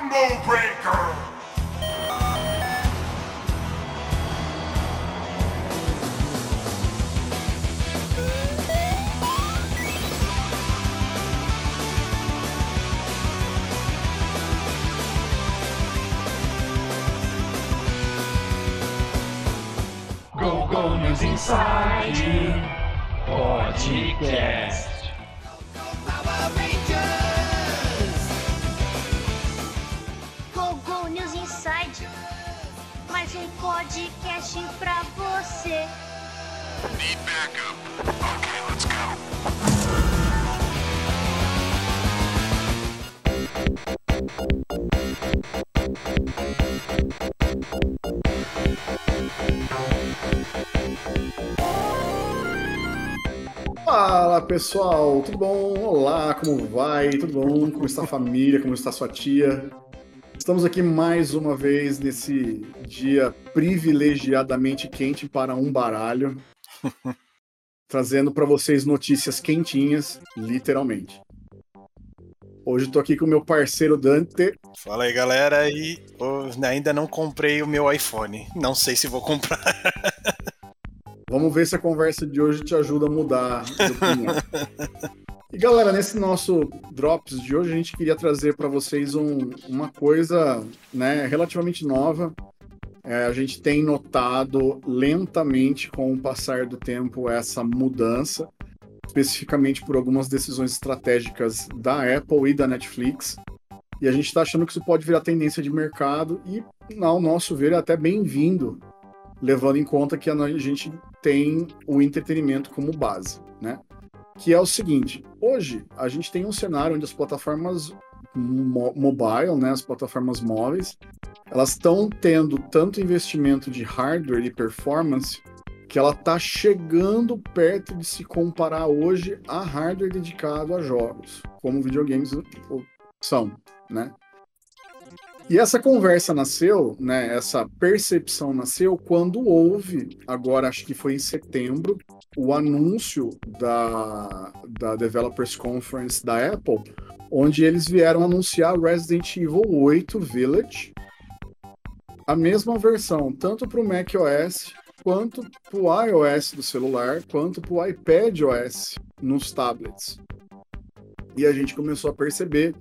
Combo Breaker! Go Go News Inside Podcast. Podcast pra você. Need backup. Okay, let's go. Fala pessoal, tudo bom? Olá, como vai? Tudo bom? Como está a família? Como está a sua tia? Estamos aqui mais uma vez nesse dia privilegiadamente quente para um baralho, trazendo para vocês notícias quentinhas, literalmente. Hoje estou aqui com o meu parceiro Dante. Fala aí, galera. E ainda não comprei o meu iPhone. Não sei se vou comprar. Vamos ver se a conversa de hoje te ajuda a mudar de opinião. E galera, nesse nosso Drops de hoje, a gente queria trazer para vocês um- uma coisa né, relativamente nova. É, a gente tem notado lentamente, com o passar do tempo, essa mudança, especificamente por algumas decisões estratégicas da Apple e da Netflix. E a gente está achando que isso pode virar tendência de mercado e, ao nosso ver, é até bem-vindo, levando em conta que a gente tem o entretenimento como base, né? Que é o seguinte: hoje a gente tem um cenário onde as plataformas mo- mobile, né, as plataformas móveis, elas estão tendo tanto investimento de hardware e performance que ela está chegando perto de se comparar hoje a hardware dedicado a jogos, como videogames são, né? E essa conversa nasceu, né? Essa percepção nasceu quando houve, agora acho que foi em setembro, o anúncio da, da Developers Conference da Apple, onde eles vieram anunciar Resident Evil 8 Village, a mesma versão, tanto para o macOS quanto para o iOS do celular, quanto para o iPad OS nos tablets. E a gente começou a perceber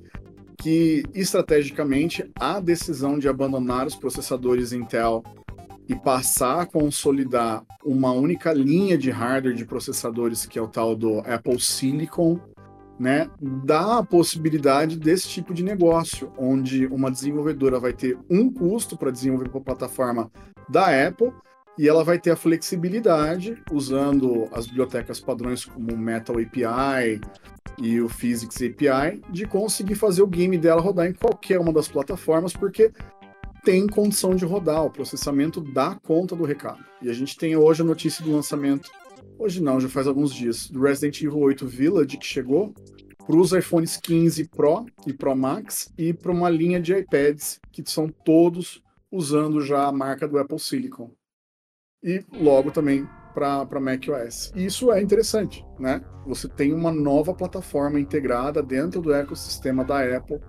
que estrategicamente a decisão de abandonar os processadores Intel e passar a consolidar uma única linha de hardware de processadores, que é o tal do Apple Silicon, né, dá a possibilidade desse tipo de negócio, onde uma desenvolvedora vai ter um custo para desenvolver para a plataforma da Apple e ela vai ter a flexibilidade, usando as bibliotecas padrões como Metal API, e o Physics API de conseguir fazer o game dela rodar em qualquer uma das plataformas, porque tem condição de rodar, o processamento dá conta do recado. E a gente tem hoje a notícia do lançamento, hoje não, já faz alguns dias, do Resident Evil 8 Village, que chegou para os iPhones 15 Pro e Pro Max e para uma linha de iPads, que são todos usando já a marca do Apple Silicon. E logo também para macOS. Isso é interessante, né? Você tem uma nova plataforma integrada dentro do ecossistema da Apple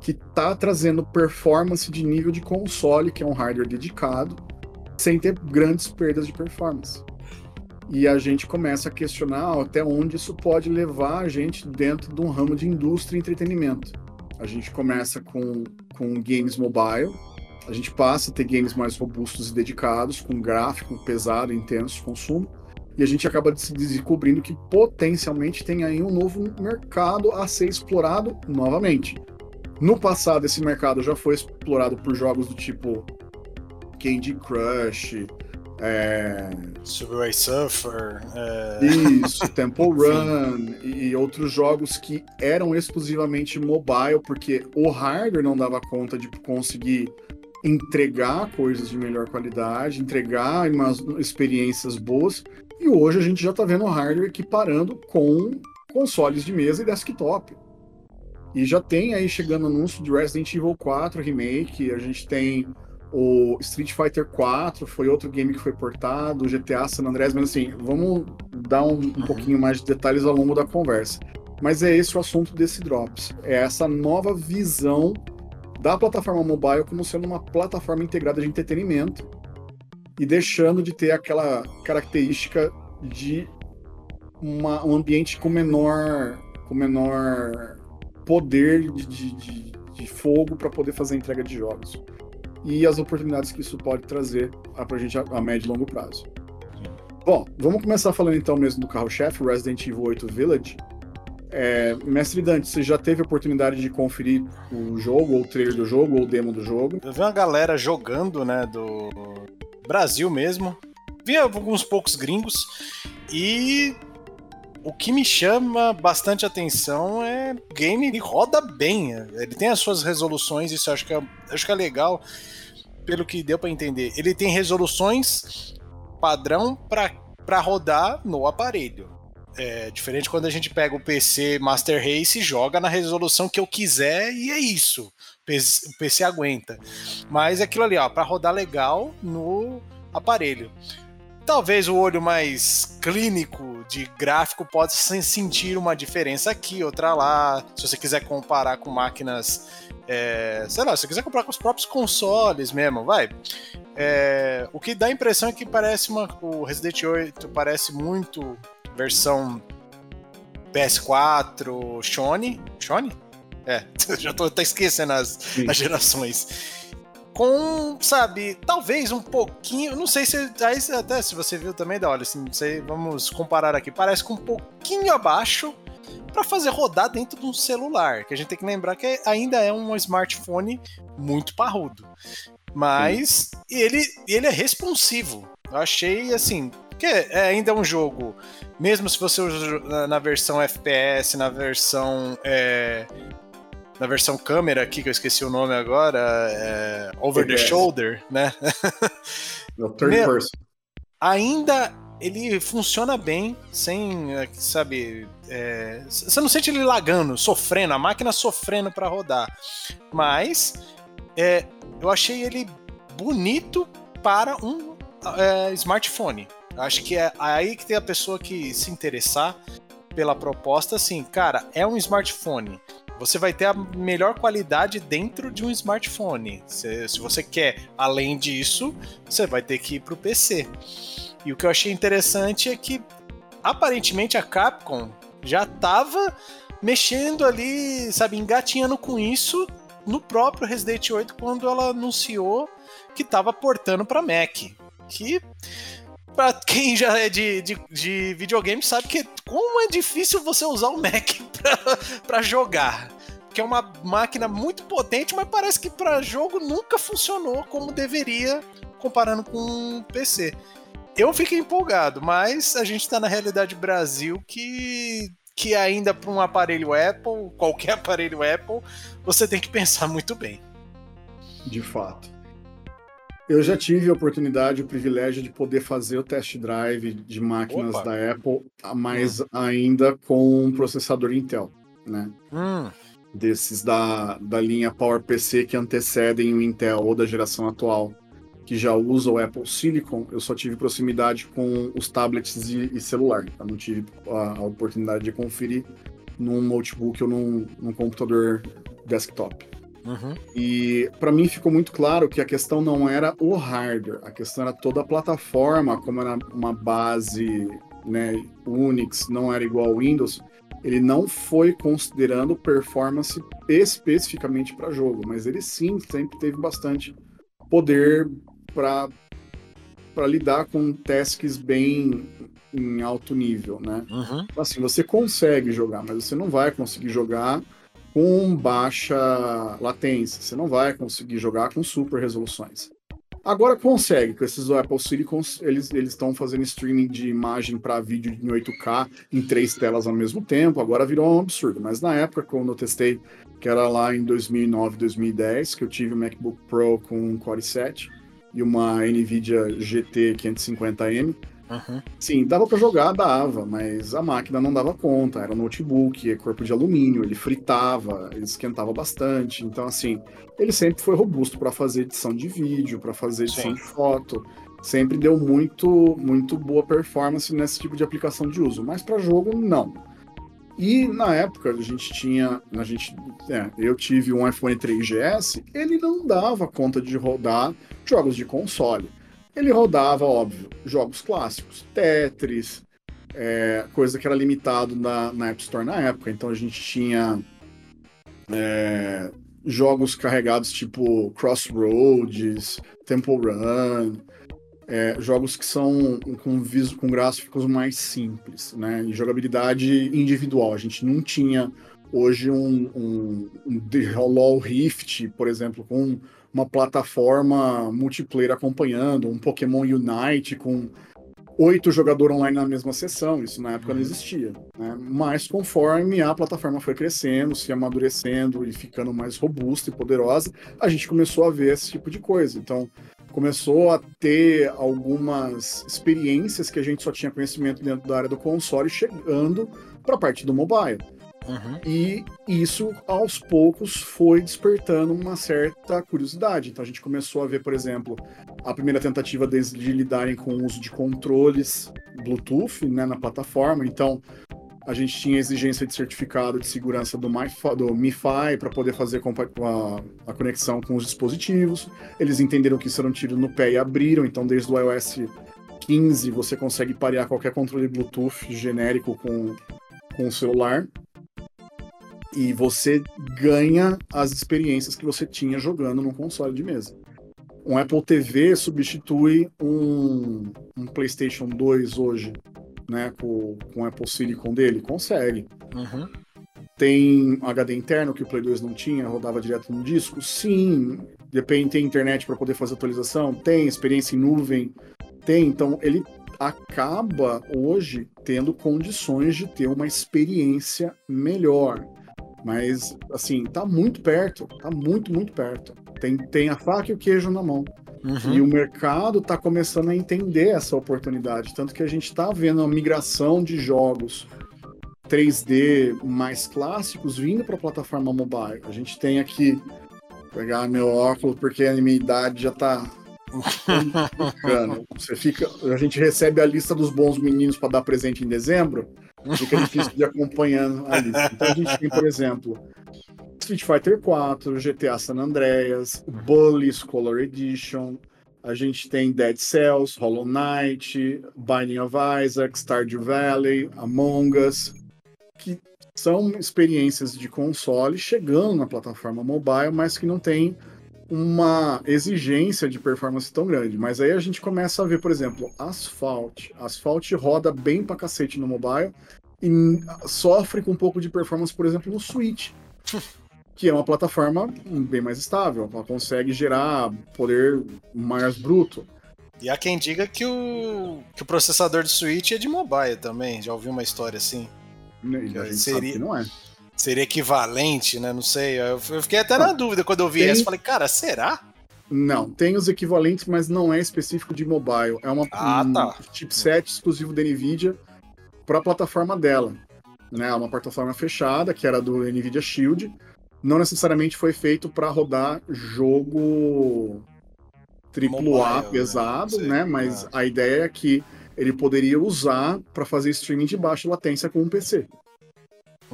que está trazendo performance de nível de console, que é um hardware dedicado, sem ter grandes perdas de performance. E a gente começa a questionar até onde isso pode levar a gente dentro de um ramo de indústria e entretenimento. A gente começa com, com games mobile, a gente passa a ter games mais robustos e dedicados, com gráfico pesado, intenso de consumo, e a gente acaba se descobrindo que potencialmente tem aí um novo mercado a ser explorado novamente. No passado, esse mercado já foi explorado por jogos do tipo Candy Crush, é, Subway Surfer. É... isso, Temple Run e e outros jogos que eram exclusivamente mobile, porque o hardware não dava conta de conseguir entregar coisas de melhor qualidade, entregar umas experiências boas. E hoje a gente já está vendo o hardware equiparando com consoles de mesa e desktop. E já tem aí chegando anúncio de Resident Evil 4 Remake, a gente tem o Street Fighter 4, foi outro game que foi portado, o GTA San Andreas, mas assim, vamos dar um, um pouquinho mais de detalhes ao longo da conversa. Mas é esse o assunto desse Drops. É essa nova visão da plataforma mobile como sendo uma plataforma integrada de entretenimento e deixando de ter aquela característica de uma- um ambiente com menor, com menor poder de, de- de- fogo para poder fazer a entrega de jogos. E as oportunidades que isso pode trazer para a gente a, a médio e longo prazo. Bom, vamos começar falando então mesmo do carro-chefe, Resident Evil 8 Village. É, Mestre Dante, você já teve a oportunidade de conferir o jogo, ou o trailer do jogo, ou o demo do jogo? Eu vi uma galera jogando, né, do Brasil mesmo. Vi alguns poucos gringos. E o que me chama bastante atenção é o game, ele roda bem. Ele tem as suas resoluções, isso eu acho que é, acho que é legal, pelo que deu pra entender. Ele tem resoluções padrão para rodar no aparelho. É diferente quando a gente pega o PC Master Race e joga na resolução que eu quiser e é isso. O PC aguenta. Mas é aquilo ali, ó, para rodar legal no aparelho. Talvez o olho mais clínico de gráfico possa sen- sentir uma diferença aqui, outra lá. Se você quiser comparar com máquinas, é, sei lá, se você quiser comparar com os próprios consoles mesmo, vai. É, o que dá a impressão é que parece uma, o Resident 8 parece muito versão PS4 Shone. Shone? É, já tô até esquecendo as, Sim. as gerações. Com, sabe, talvez um pouquinho. Não sei se. Aí, até se você viu também, da olha, assim, não sei, vamos comparar aqui. Parece com um pouquinho abaixo para fazer rodar dentro de um celular. Que a gente tem que lembrar que ainda é um smartphone muito parrudo. Mas ele, ele é responsivo. Eu achei assim. Que é ainda um jogo, mesmo se você usa na- versão FPS, na versão. é, na versão câmera aqui, que eu esqueci o nome agora, é, Over the. Shoulder, né? É o third Meu, person. ainda ele funciona bem, sem, é, sabe, é, você não sente ele lagando, sofrendo, a máquina sofrendo para rodar. Mas é, eu achei ele bonito para um é, smartphone. Acho que é aí que tem a pessoa que se interessar pela proposta, assim, cara, é um smartphone. Você vai ter a melhor qualidade dentro de um smartphone. Se, se você quer além disso, você vai ter que ir pro PC. E o que eu achei interessante é que aparentemente a Capcom já estava mexendo ali, sabe, engatinhando com isso no próprio Resident 8 quando ela anunciou que estava portando para Mac. Que Pra quem já é de, de, de videogame sabe que como é difícil você usar o Mac pra, jogar. Que é uma máquina muito potente, mas parece que pra jogo nunca funcionou como deveria, comparando com o PC. Eu fiquei empolgado, mas a gente tá na realidade Brasil que, que ainda para um aparelho Apple, qualquer aparelho Apple, você tem que pensar muito bem. De fato. Eu já tive a oportunidade, o privilégio de poder fazer o test drive de máquinas Opa. da Apple, mas ainda com um processador Intel, né? Hum, Desses da, da linha PowerPC que antecedem o Intel ou da geração atual, que já usa o Apple Silicon, eu só tive proximidade com os tablets e, e celular. Eu não tive a, a oportunidade de conferir num notebook ou num, num computador desktop. Uhum, E para mim ficou muito claro que a questão não era o hardware, a questão era toda a plataforma, como era uma base né, Unix, não era igual ao Windows, ele não foi considerando performance especificamente para jogo, mas ele sim sempre teve bastante poder para para lidar com tasks bem em alto nível, né? uhum. assim, você consegue jogar, mas você não vai conseguir jogar com baixa latência, você não vai conseguir jogar com super resoluções. Agora consegue, com esses Apple Silicons, eles estão fazendo streaming de imagem para vídeo em 8K em três telas ao mesmo tempo, agora virou um absurdo, mas na época quando eu testei, que era lá em 2009, 2010, que eu tive um MacBook Pro com um Core i7 e uma Nvidia GT 550M, Uhum. Sim, dava pra jogar, dava, mas a máquina não dava conta. Era um notebook, é corpo de alumínio, ele fritava, ele esquentava bastante. Então, assim, ele sempre foi robusto para fazer edição de vídeo, para fazer edição Sim. de foto. Sempre deu muito, muito boa performance nesse tipo de aplicação de uso. Mas para jogo, não. E na época a gente tinha, a gente, é, eu tive um iPhone 3GS, ele não dava conta de rodar jogos de console. Ele rodava, óbvio, jogos clássicos, Tetris, é, coisa que era limitado na, na App Store na época. Então a gente tinha é, jogos carregados tipo Crossroads, Temple Run, é, jogos que são com, viso, com gráficos mais simples, né? E jogabilidade individual. A gente não tinha hoje um, um, um The Hollow Rift, por exemplo, com uma plataforma multiplayer acompanhando, um Pokémon Unite com oito jogadores online na mesma sessão. Isso na época não existia. Né? Mas conforme a plataforma foi crescendo, se amadurecendo e ficando mais robusta e poderosa, a gente começou a ver esse tipo de coisa. Então, começou a ter algumas experiências que a gente só tinha conhecimento dentro da área do console chegando para a parte do mobile. Uhum. E isso, aos poucos, foi despertando uma certa curiosidade. Então a gente começou a ver, por exemplo, a primeira tentativa deles de lidarem com o uso de controles Bluetooth né, na plataforma. Então a gente tinha exigência de certificado de segurança do, MiFi, do MiFi para poder fazer a, a, conexão com os dispositivos. Eles entenderam que isso era um tiro no pé e abriram. Então, desde o iOS 15, você consegue parear qualquer controle Bluetooth genérico com, com o celular e você ganha as experiências que você tinha jogando num console de mesa. Um Apple TV substitui um, um PlayStation 2 hoje, né, com, com o Apple Silicon dele? Consegue. Uhum. Tem HD interno que o Play 2 não tinha, rodava direto no disco? Sim. Depende, tem internet para poder fazer atualização? Tem. Experiência em nuvem? Tem. Então, ele acaba hoje tendo condições de ter uma experiência melhor. Mas, assim, tá muito perto, tá muito, muito perto. Tem, tem a faca e o queijo na mão. Uhum. E o mercado tá começando a entender essa oportunidade. Tanto que a gente tá vendo a migração de jogos 3D mais clássicos vindo para a plataforma mobile. A gente tem aqui, vou pegar meu óculos, porque a minha idade já tá. ficando. Você fica, a gente recebe a lista dos bons meninos para dar presente em dezembro fica difícil de acompanhando a lista. Então a gente tem, por exemplo, Street Fighter 4, GTA San Andreas, Bully Scholar Edition, a gente tem Dead Cells, Hollow Knight, Binding of Isaac, Stardew Valley, Among Us, que são experiências de console chegando na plataforma mobile, mas que não tem uma exigência de performance tão grande. Mas aí a gente começa a ver, por exemplo, Asphalt. Asphalt roda bem pra cacete no mobile e sofre com um pouco de performance, por exemplo, no Switch. que é uma plataforma bem mais estável, ela consegue gerar poder mais bruto. E há quem diga que o, que o processador de Switch é de mobile também. Já ouvi uma história assim. Seria- não é. Seria equivalente, né? Não sei. Eu, fiquei até na dúvida quando eu vi tem- essa. Falei, cara, será? Não, tem os equivalentes, mas não é específico de mobile. É uma, Ah, um tá. chipset exclusivo da NVIDIA para a plataforma dela. Né? É uma plataforma fechada, que era do NVIDIA Shield. Não necessariamente foi feito para rodar jogo AAA né? pesado, Sei, né? Mas ah. a ideia é que ele poderia usar para fazer streaming de baixa latência com um PC.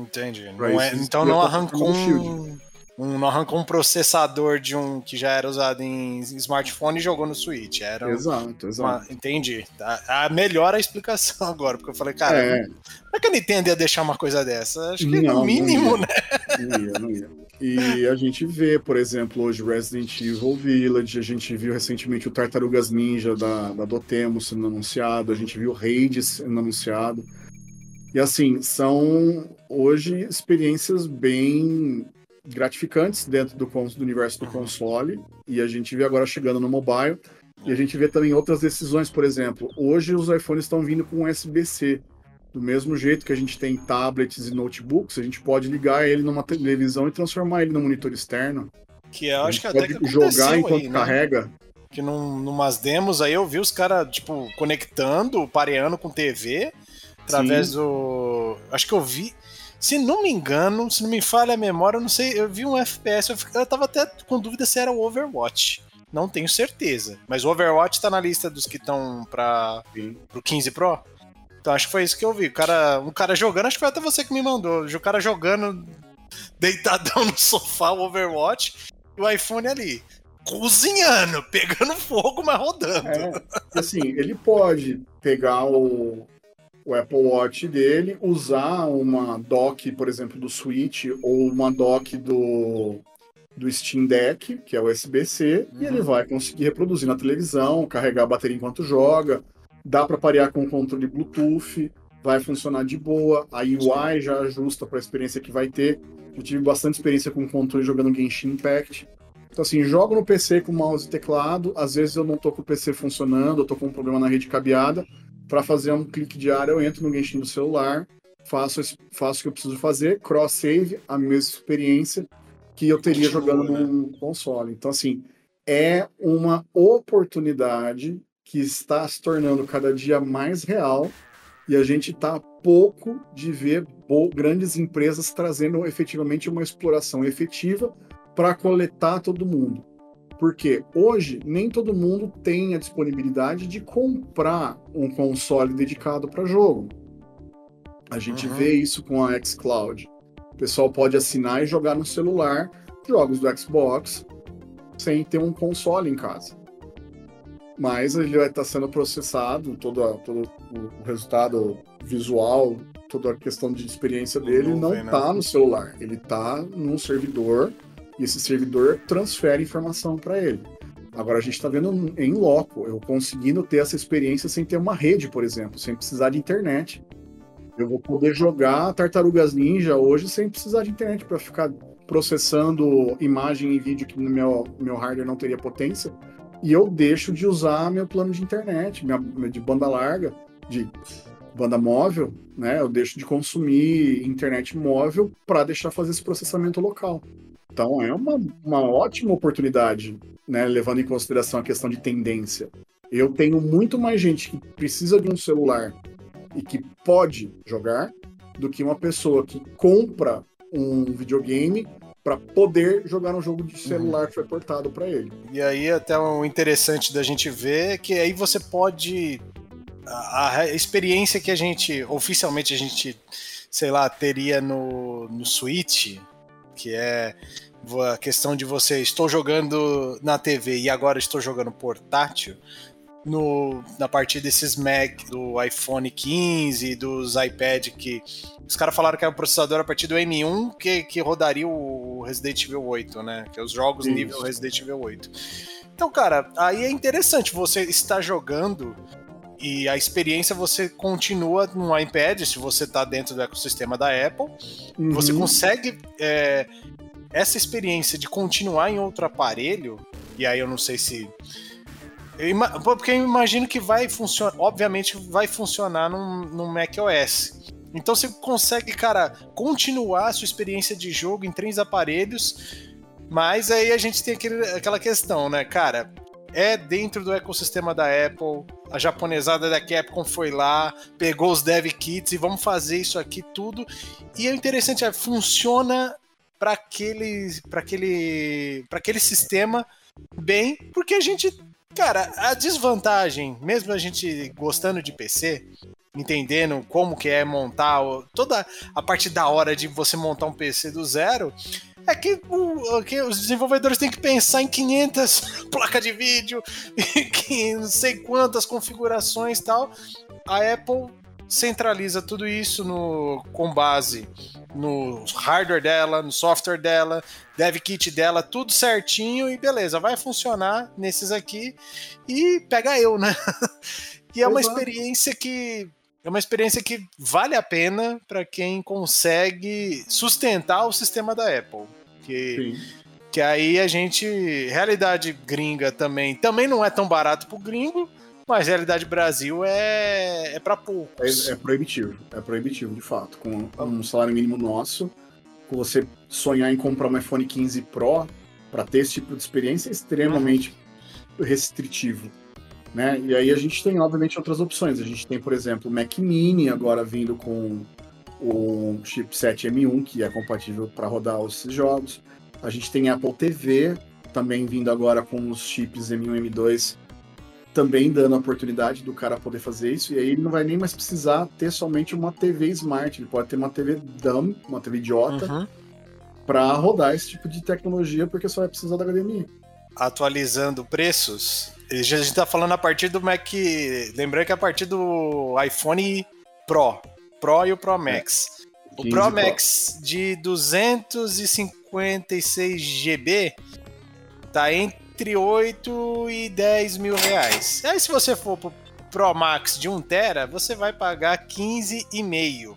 Entendi. Não é- então não arrancou um, um- não arrancou um processador de um que já era usado em smartphone e jogou no Switch. Era Exato, exato. uma, entendi. Tá, a melhor a explicação agora, porque eu falei, cara, é, como é que a Nintendo ia deixar uma coisa dessa? Acho que Não, no não mínimo, ia. né? Não ia, não ia. E a gente vê, por exemplo, hoje Resident Evil Village, a gente viu recentemente o Tartarugas Ninja da, da Dotemu sendo anunciado, a gente viu o Raid sendo anunciado. E assim, são hoje experiências bem gratificantes dentro do, do universo do console, e a gente vê agora chegando no mobile, e a gente vê também outras decisões, por exemplo, hoje os iPhones estão vindo com USB-C. Do mesmo jeito que a gente tem tablets e notebooks, a gente pode ligar ele numa televisão e transformar ele no monitor externo. Que eu acho que até que jogar enquanto aí, né? carrega. Que num, numas demos aí eu vi os caras, tipo, conectando, pareando com TV, através Sim. do. Acho que eu vi. Se não me engano, se não me falha a memória, eu não sei, eu vi um FPS, eu, fi- eu tava até com dúvida se era o Overwatch. Não tenho certeza. Mas o Overwatch tá na lista dos que estão para Sim. pro 15 Pro. Então acho que foi isso que eu vi. O cara, um cara jogando, acho que foi até você que me mandou. O cara jogando deitadão no sofá, o Overwatch, e o iPhone ali. Cozinhando, pegando fogo, mas rodando. É, assim, ele pode pegar o, o Apple Watch dele, usar uma dock, por exemplo, do Switch ou uma dock do, do Steam Deck, que é USB-C, e ele vai conseguir reproduzir na televisão, carregar a bateria enquanto joga. Dá para parear com o controle Bluetooth, vai funcionar de boa. A UI já ajusta para a experiência que vai ter. Eu tive bastante experiência com o controle jogando Genshin Impact. Então, assim, jogo no PC com mouse e teclado. Às vezes eu não tô com o PC funcionando, eu tô com um problema na rede cabeada. Para fazer um clique de área, eu entro no Genshin do celular, faço, faço o que eu preciso fazer, cross-save, a mesma experiência que eu teria jogando né? num console. Então, assim, é uma oportunidade que está se tornando cada dia mais real e a gente está pouco de ver grandes empresas trazendo efetivamente uma exploração efetiva para coletar todo mundo. Porque hoje nem todo mundo tem a disponibilidade de comprar um console dedicado para jogo. A gente Uhum. vê isso com a xCloud. O pessoal pode assinar e jogar no celular jogos do Xbox sem ter um console em casa. Mas ele vai estar sendo processado, todo, a- todo o resultado visual, toda a questão de experiência dele não Nuvem, né? está no celular. Ele está num servidor e esse servidor transfere informação para ele. Agora a gente está vendo em loco, eu conseguindo ter essa experiência sem ter uma rede, por exemplo, sem precisar de internet. Eu vou poder jogar Tartarugas Ninja hoje sem precisar de internet para ficar processando imagem e vídeo que no meu, meu hardware não teria potência. E eu deixo de usar meu plano de internet, minha, de banda larga, de banda móvel, né? Eu deixo de consumir internet móvel para deixar fazer esse processamento local. Então é uma, uma ótima oportunidade, né? Levando em consideração a questão de tendência. Eu tenho muito mais gente que precisa de um celular e que pode jogar do que uma pessoa que compra um videogame para poder jogar um jogo de celular que foi portado para ele. E aí, até o interessante da gente ver é que aí você pode. A, a experiência que a gente, oficialmente, a gente, sei lá, teria no, no Switch, que é a questão de você, estou jogando na TV e agora estou jogando portátil. No, na partir desses Mac, do iPhone 15, dos iPad, que os caras falaram que é o processador a partir do M1 que, que rodaria o Resident Evil 8, né? Que é os jogos Isso. nível Resident Evil 8. Então, cara, aí é interessante você estar jogando e a experiência você continua no iPad, se você está dentro do ecossistema da Apple. Você Uhum. consegue é, essa experiência de continuar em outro aparelho, e aí eu não sei se. Porque eu imagino que vai funcionar. Obviamente vai funcionar num, num macOS. Então você consegue, cara, continuar a sua experiência de jogo em três aparelhos. Mas aí a gente tem aquele- aquela questão, né, cara? É dentro do ecossistema da Apple. A japonesada da Capcom foi lá, pegou os dev kits e vamos fazer isso aqui tudo. E o interessante é funciona para aquele, aquele, aquele sistema bem, porque a gente, cara, a desvantagem, mesmo a gente gostando de PC, entendendo como que é montar toda a parte da hora de você montar um PC do zero, é que, o- que os desenvolvedores têm que pensar em 500 placas de vídeo, não sei quantas configurações e tal. A Apple centraliza tudo isso no, com base no hardware dela, no software dela, dev kit dela, tudo certinho e beleza, vai funcionar nesses aqui e pega eu, né? e é uma Exato. experiência que é uma experiência que vale a pena para quem consegue sustentar o sistema da Apple. Que, Sim. que aí a gente. Realidade gringa também. Também não é tão barato pro gringo, mas realidade Brasil é, é para poucos. É, é proibitivo, é proibitivo de fato. Com um salário mínimo nosso, você sonhar em comprar um iPhone 15 Pro para ter esse tipo de experiência é extremamente restritivo. Né? E aí a gente tem, obviamente, outras opções. A gente tem, por exemplo, o Mac Mini agora vindo com o chipset M1, que é compatível para rodar esses jogos. A gente tem Apple TV também vindo agora com os chips M1 e M2 também dando a oportunidade do cara poder fazer isso, e aí ele não vai nem mais precisar ter somente uma TV smart, ele pode ter uma TV dumb, uma TV idiota, Uhum. pra rodar esse tipo de tecnologia, porque só vai precisar da HDMI. Atualizando preços, a gente tá falando a partir do Mac. Lembrando que é a partir do iPhone Pro. Pro e o Pro Max. O 15 Pro Pro. Max de 256 GB tá entre 8 e 10 mil reais. Aí se você for pro Pro Max de 1 tera, você vai pagar 15,5.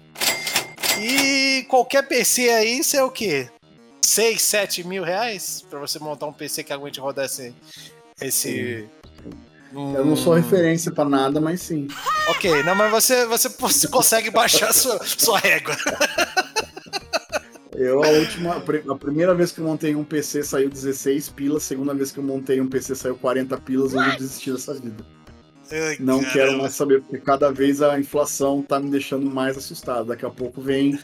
E qualquer PC aí, isso é o quê? 6, 7 mil reais pra você montar um PC que aguente rodar esse. esse Eu não sou Hum, referência pra nada, mas sim. Ok, não, mas você, você, consegue baixar sua, sua régua. Eu, a última, a primeira vez que eu montei um PC saiu 16 pilas, segunda vez que eu montei um PC saiu 40 pilas, eu já desisti dessa vida. Ai, Não caramba. quero mais saber, porque cada vez a inflação tá me deixando mais assustado. Daqui a pouco vem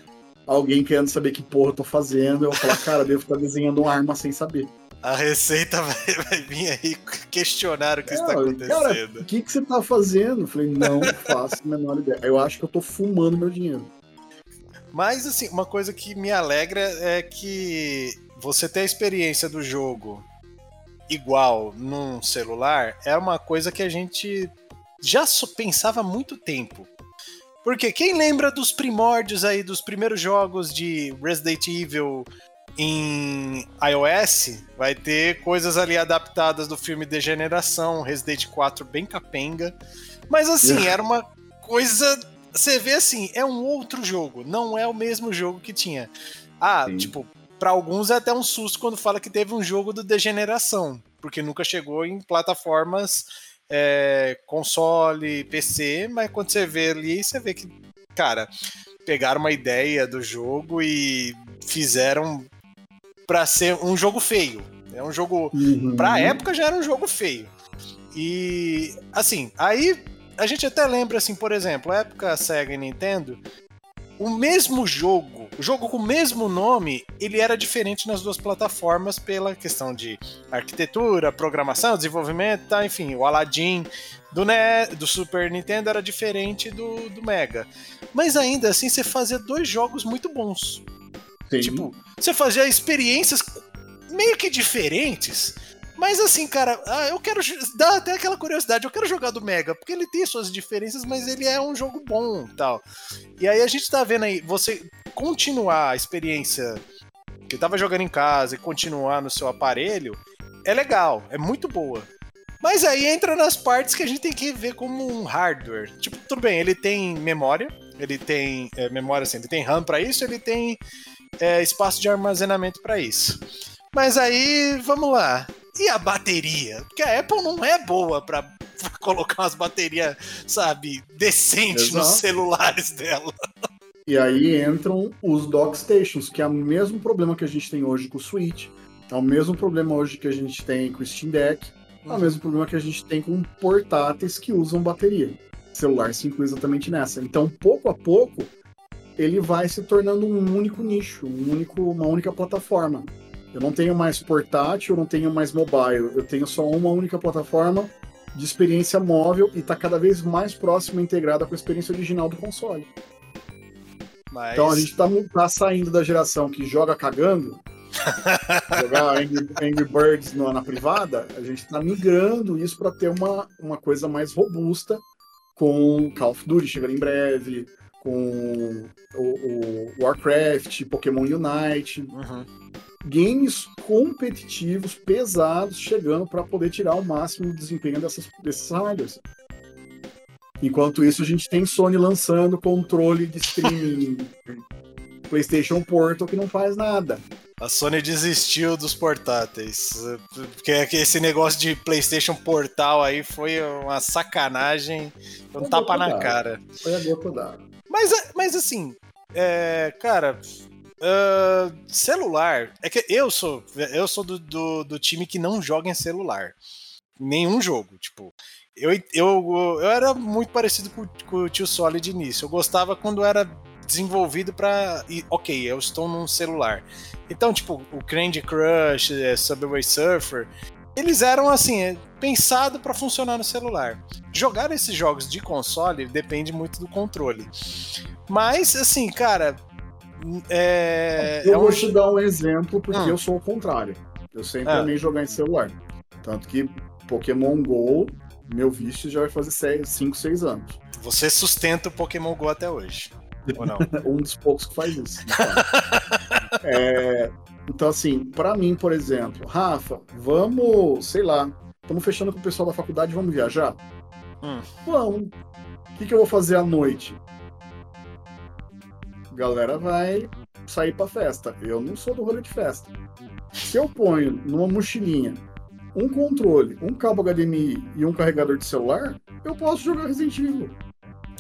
alguém querendo saber que porra eu tô fazendo, eu vou falar, cara, devo estar desenhando uma arma sem saber. A Receita vai, vai vir aí questionar o que está acontecendo. o que, que você tá fazendo? Eu falei, não faço a menor ideia. Eu acho que eu tô fumando meu dinheiro. Mas, assim, uma coisa que me alegra é que você ter a experiência do jogo igual num celular é uma coisa que a gente já pensava há muito tempo. Porque quem lembra dos primórdios aí, dos primeiros jogos de Resident Evil em iOS, vai ter coisas ali adaptadas do filme Degeneração, Resident 4 bem capenga. Mas assim, era uma coisa você vê assim, é um outro jogo, não é o mesmo jogo que tinha. Ah, Sim. tipo, pra alguns é até um susto quando fala que teve um jogo do Degeneração, porque nunca chegou em plataformas é, console, PC, mas quando você vê ali, você vê que, cara, pegaram uma ideia do jogo e fizeram pra ser um jogo feio. É um jogo Uhum. Pra época já era um jogo feio. E assim, aí a gente até lembra assim, por exemplo, época Sega e Nintendo, o mesmo jogo, o jogo com o mesmo nome, ele era diferente nas duas plataformas pela questão de arquitetura, programação, desenvolvimento, tá, enfim, o Aladdin do, Ne do Super Nintendo era diferente do, do Mega. Mas ainda assim, você fazia dois jogos muito bons. Sim. Tipo, você fazia experiências meio que diferentes. Mas assim, cara, ah, eu quero. Dá até aquela curiosidade, eu quero jogar do Mega, porque ele tem suas diferenças, mas ele é um jogo bom tal. E aí a gente tá vendo aí, você continuar a experiência que tava jogando em casa e continuar no seu aparelho, é legal, é muito boa. Mas aí entra nas partes que a gente tem que ver como um hardware. Tipo, tudo bem, ele tem memória, ele tem é, memória assim, ele tem RAM pra isso, ele tem é, espaço de armazenamento pra isso. Mas aí, vamos lá. E a bateria? Porque a Apple não é boa pra colocar umas baterias, sabe, decentes nos Exato. celulares dela. E aí entram os dock stations, que é o mesmo problema que a gente tem hoje com o Switch, é o mesmo problema hoje que a gente tem com o Steam Deck, é o mesmo problema que a gente tem com portáteis que usam bateria. O celular se inclui exatamente nessa. Então, pouco a pouco, ele vai se tornando um único nicho, um único, uma única plataforma. Eu não tenho mais portátil, eu não tenho mais mobile, eu tenho só uma única plataforma de experiência móvel e está cada vez mais próxima integrada com a experiência original do console. Mas Então a gente tá, tá saindo da geração que joga cagando, jogar Angry, Angry Birds no- na privada, a gente tá migrando isso para ter uma, uma coisa mais robusta com Call of Duty chegando em breve, com o, o Warcraft, Pokémon Unite, Uhum. Games competitivos, pesados, chegando para poder tirar o máximo do desempenho dessas, desses hardwares. Enquanto isso, a gente tem Sony lançando controle de streaming, PlayStation Portal que não faz nada. a Sony desistiu dos portáteis. Porque esse negócio de PlayStation Portal aí foi uma sacanagem, um Não tapa na cara. Foi a gota d'água. Mas, mas assim, é, cara, ah, celular. É que eu sou, eu sou do, do, do time que não joga em celular. Nenhum jogo. Tipo, eu, eu, eu era muito parecido com, com o tio Solid início. Eu gostava quando era desenvolvido pra. e, Ok, eu estou num celular. Então, tipo, o Candy Crush, é, Subway Surfer. eles eram assim, é, pensado para funcionar no celular. Jogar esses jogos de console depende muito do controle. Mas, assim, cara. É, Eu é vou um- te dar um exemplo, porque Hum. eu sou o contrário. Eu sempre Ah. amei jogar em celular. Tanto que Pokémon GO, meu vício já vai fazer 5, 6 anos. Você sustenta o Pokémon Go até hoje. Ou não? um dos poucos que faz isso. É, então, assim, pra mim, por exemplo, Rafa, vamos, sei lá, estamos fechando com o pessoal da faculdade, vamos viajar? Hum. Vamos. O que, que eu vou fazer à noite? Galera vai sair pra festa. Eu não sou do rolê de festa. Se eu ponho numa mochilinha um controle, um cabo HDMI e um carregador de celular, eu posso jogar Resident Evil.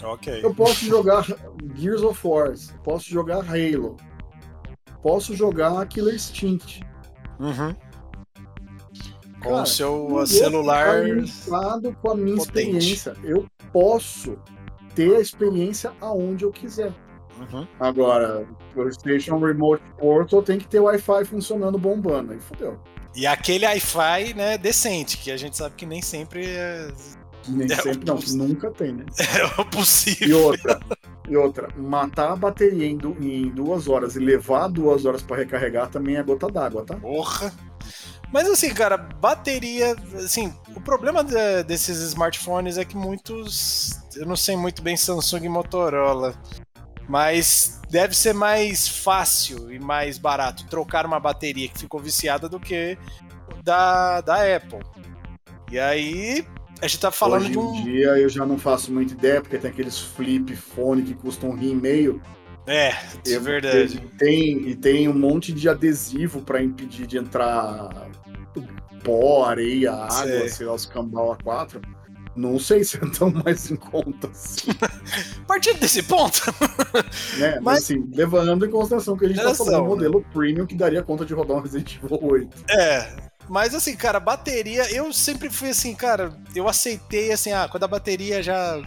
ok. Eu posso jogar Gears of War, posso jogar Halo, posso jogar Killer Instinct. Uhum. Com Cara, o seu celular. limitado com a minha potente. experiência. Eu posso ter a experiência aonde eu quiser. Uhum. Agora, PlayStation Remote Portal tem que ter Wi-Fi funcionando bombando. Aí fodeu. E aquele Wi-Fi, né, decente, que a gente sabe que nem sempre é, Nem É, sempre, não, nunca tem, né? é E possível. outra, e outra, matar a bateria em, du- em duas horas e levar duas horas para recarregar também é gota d'água, tá? Porra. Mas assim, cara, bateria. Assim, o problema de- desses smartphones é que muitos. Eu não sei muito bem Samsung e Motorola. Mas deve ser mais fácil e mais barato trocar uma bateria que ficou viciada do que da, da Apple. E aí, a gente tá falando Hoje de em um. dia eu já não faço muita ideia, porque tem aqueles flip phone que custam um rim e meio. É, isso é verdade. E tem, e tem um monte de adesivo para impedir de entrar pó, areia, água, Sei. sei lá, os cambal A4. Não sei se é tão mais em conta assim, A partir desse ponto, né? Mas, assim, levando em consideração que a gente tá Relação, falando de um né? modelo premium que daria conta de rodar um Resident Evil 8. É, mas assim, cara, bateria, eu sempre fui assim, cara, eu aceitei assim, ah, quando a bateria já.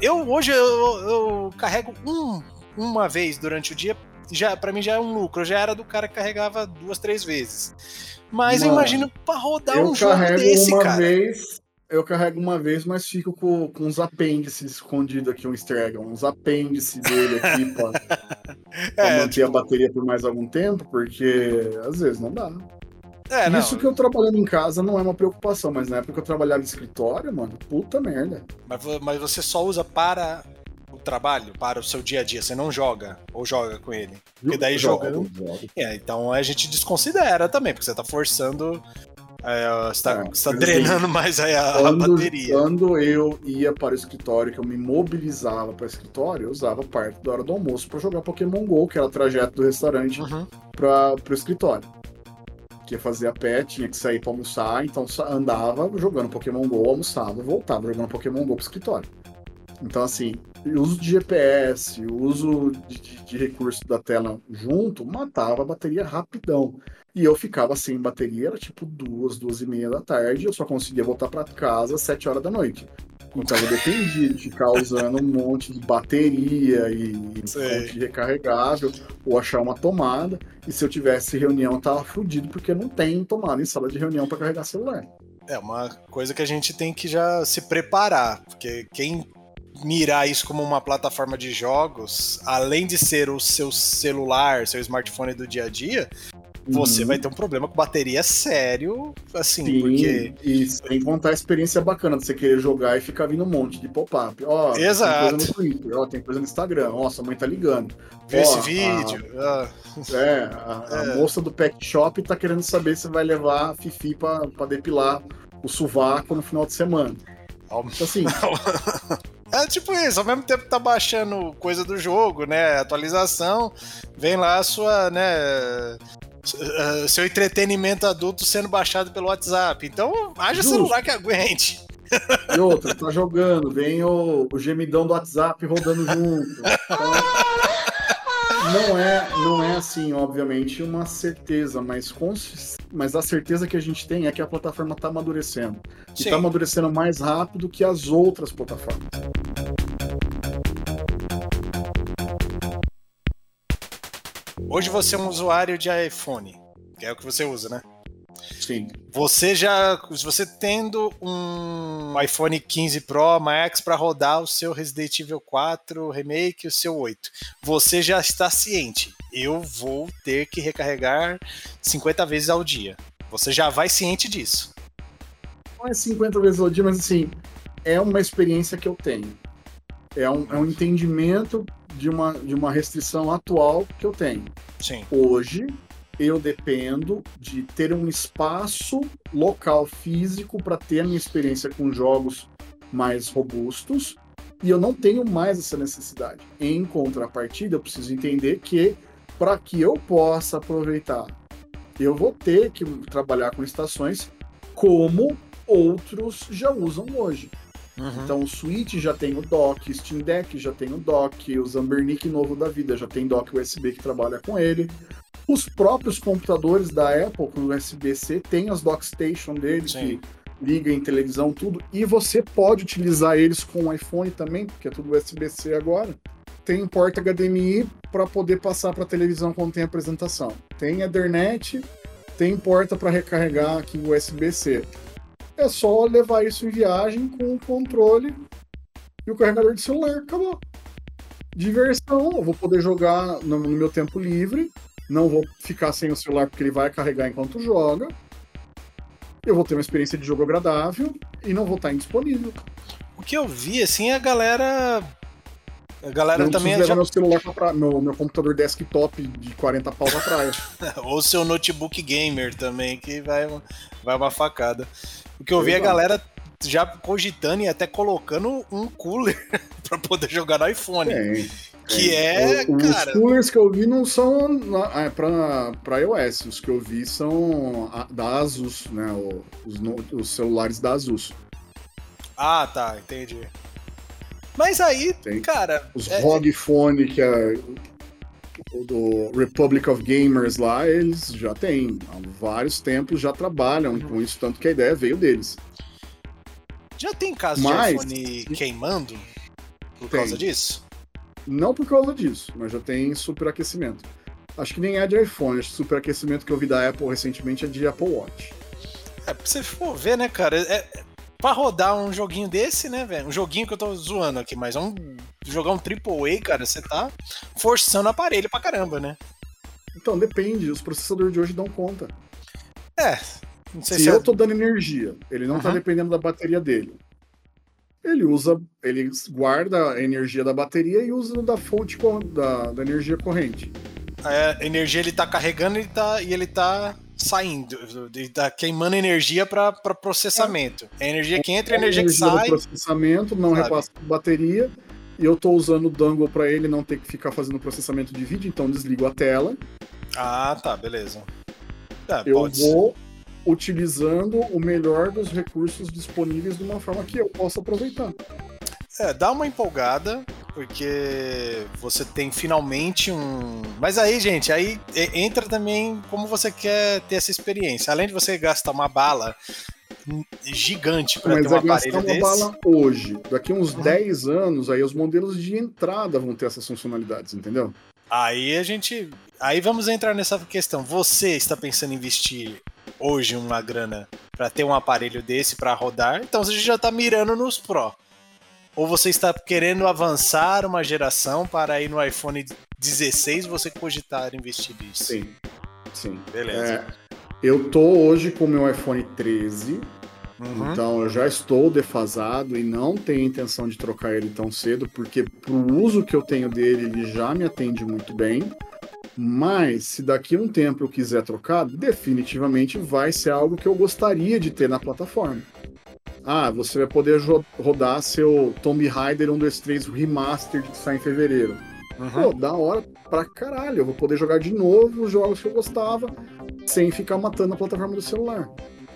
Eu hoje eu, eu carrego um, uma vez durante o dia, já para mim já é um lucro, eu já era do cara que carregava duas, três vezes. Mas eu Mano, imagino pra rodar eu um jogo desse, uma cara. vez. Eu carrego uma vez, mas fico com, com uns apêndices escondidos aqui, um easter egg, uns apêndices dele aqui pra, pra É, manter a bateria por mais algum tempo, porque às vezes não dá. é, não, Isso que eu trabalhando em casa não é uma preocupação, mas na época que eu trabalhava em escritório, mano, puta merda. mas, mas você só usa para o trabalho, para o seu dia a dia, você não joga ou joga com ele. Porque daí jogando- jogo. É, então a gente desconsidera também, porque você tá forçando. É, você tá, É, você tá drenando mais aí a, a Quando, bateria. quando eu ia para o escritório, que eu me mobilizava para o escritório, eu usava parte da hora do almoço para jogar Pokémon GO, que era o trajeto do restaurante Uhum. para o escritório. Que ia fazer a pé, tinha que sair para almoçar, então andava jogando Pokémon GO, almoçava, voltava jogando Pokémon GO pro escritório. Então, assim, o uso de GPS, o uso de, de- de recurso da tela junto, matava a bateria rapidão. E eu ficava sem bateria, era tipo duas, duas e meia da tarde, eu só conseguia voltar para casa às sete horas da noite. Então eu dependia de ficar usando um monte de bateria e fonte recarregável, ou achar uma tomada. E se eu tivesse reunião, eu tava fudido, porque não tem tomada em sala de reunião para carregar celular. É uma coisa que a gente tem que já se preparar, porque quem mirar isso como uma plataforma de jogos, além de ser o seu celular, seu smartphone do dia a dia, você Uhum. vai ter um problema com bateria sério, assim, Sim, porque e sem contar a experiência bacana de você querer jogar e ficar vindo um monte de pop-up. Ó, Exato. tem coisa no Twitter, ó, tem coisa no Instagram, ó, sua mãe tá ligando. Ó, esse a- vídeo. ah, É, a, a É. moça do pet shop tá querendo saber se vai levar a Fifi pra, pra depilar o sovaco no final de semana. Então, assim, É tipo isso, ao mesmo tempo que tá baixando coisa do jogo, né? Atualização, vem lá a sua, né? s- eh, Seu entretenimento adulto sendo baixado pelo WhatsApp. Então, haja Justo. celular que aguente. e outra, tá jogando, vem o, o gemidão do WhatsApp rodando junto. Então, não é, não é assim, obviamente, uma certeza, mas, mas a certeza que a gente tem é que a plataforma tá amadurecendo. E Sim. tá amadurecendo mais rápido que as outras plataformas. Hoje você é um usuário de iPhone, que é o que você usa, né? Sim. Você já, se você tendo um iPhone 15 Pro Max para rodar o seu Resident Evil 4 Remake, o seu 8, você já está ciente. Eu vou ter que recarregar 50 vezes ao dia. Você já vai ciente disso. Não é 50 vezes ao dia, mas assim, é uma experiência que eu tenho. É um, é um entendimento de uma, de uma restrição atual que eu tenho. Sim. Hoje, eu dependo de ter um espaço local físico para ter a minha experiência com jogos mais robustos e eu não tenho mais essa necessidade. Em contrapartida, eu preciso entender que para que eu possa aproveitar, eu vou ter que trabalhar com estações como outros já usam hoje. Uhum. Então o Switch já tem o dock, Steam Deck já tem o dock, o Zambernick novo da vida já tem dock USB que trabalha com ele. Os próprios computadores da Apple com USB-C têm as dockstation deles Sim. que liga em televisão tudo e você pode utilizar eles com o iPhone também, porque é tudo USB-C agora. Tem porta HDMI para poder passar para televisão quando tem apresentação. Tem Ethernet, tem porta para recarregar aqui USB-C. É só levar isso em viagem com o controle e o carregador de celular. Acabou. Diversão, eu vou poder jogar no, no meu tempo livre. Não vou ficar sem o celular porque ele vai carregar enquanto joga. Eu vou ter uma experiência de jogo agradável e não vou estar indisponível. O que eu vi, assim, é a galera. A galera não também. já- meu celular pra meu, meu computador desktop de 40 pau pra praia. Ou seu notebook gamer também, que vai, vai uma facada. O que eu vi é a galera já cogitando e até colocando um cooler pra poder jogar no iPhone. Tem. Que é, O- cara. Os coolers que eu vi não são na- ah, pra, iOS. Os que eu vi são da Asus, né? Os, os celulares da Asus. Ah, tá, entendi. Mas aí, Tem. cara. Os é- ROG Phone, que é do Republic of Gamers lá, eles já têm. Há vários tempos já trabalham Uhum. com isso, tanto que a ideia veio deles. já tem caso Mas- de iPhone queimando por Tem. causa disso? Não por causa disso, mas já tem superaquecimento. Acho que nem é de iPhone, acho que superaquecimento que eu vi da Apple recentemente é de Apple Watch. É pra você for ver, né, cara? É, é- pra rodar um joguinho desse, né, velho? Um joguinho que eu tô zoando aqui, mas é um. Jogar um AAA, cara, você tá forçando o aparelho pra caramba, né? Então, depende, os processadores de hoje dão conta. É. Não sei Se, se, eu é- tô dando energia, ele não tá Uhum. dependendo da bateria dele. Ele usa, ele guarda a energia da bateria e usa da fonte da, da energia corrente. a energia ele tá carregando ele tá, e ele tá saindo. Ele tá queimando energia pra processamento. É a energia que entra e a energia que sai. processamento, não sabe? repassa bateria. E eu tô usando o dongle para ele não ter que ficar fazendo processamento de vídeo, então desligo a tela. Ah, tá, beleza. É, Eu pode ser. Utilizando o melhor dos recursos disponíveis de uma forma que eu possa aproveitar. É, dá uma empolgada, porque você tem finalmente um. Mas aí, gente, aí entra também como você quer ter essa experiência. Além de você gastar uma bala gigante para ter um é gastar aparelho uma desse. bala hoje. Daqui uns Uhum. 10 anos, aí os modelos de entrada vão ter essas funcionalidades, entendeu? Aí a gente. Aí vamos entrar nessa questão. Você está pensando em investir hoje uma grana para ter um aparelho desse para rodar? Então você já está mirando nos Pro. Ou você está querendo avançar uma geração para ir no iPhone 16 você cogitar investir nisso? Sim. Sim. Beleza. É, eu tô hoje com o meu iPhone 13, Uhum. então eu já estou defasado e não tenho intenção de trocar ele tão cedo, porque pro uso que eu tenho dele, ele já me atende muito bem. Mas se daqui a um tempo eu quiser trocar, definitivamente vai ser algo que eu gostaria de ter na plataforma. Ah, você vai poder rodar seu Tomb Raider 1, 2, 3 Remastered que sai em fevereiro. Uhum. Pô, da hora pra caralho. Eu vou poder jogar de novo os jogos que eu gostava sem ficar matando a plataforma do celular.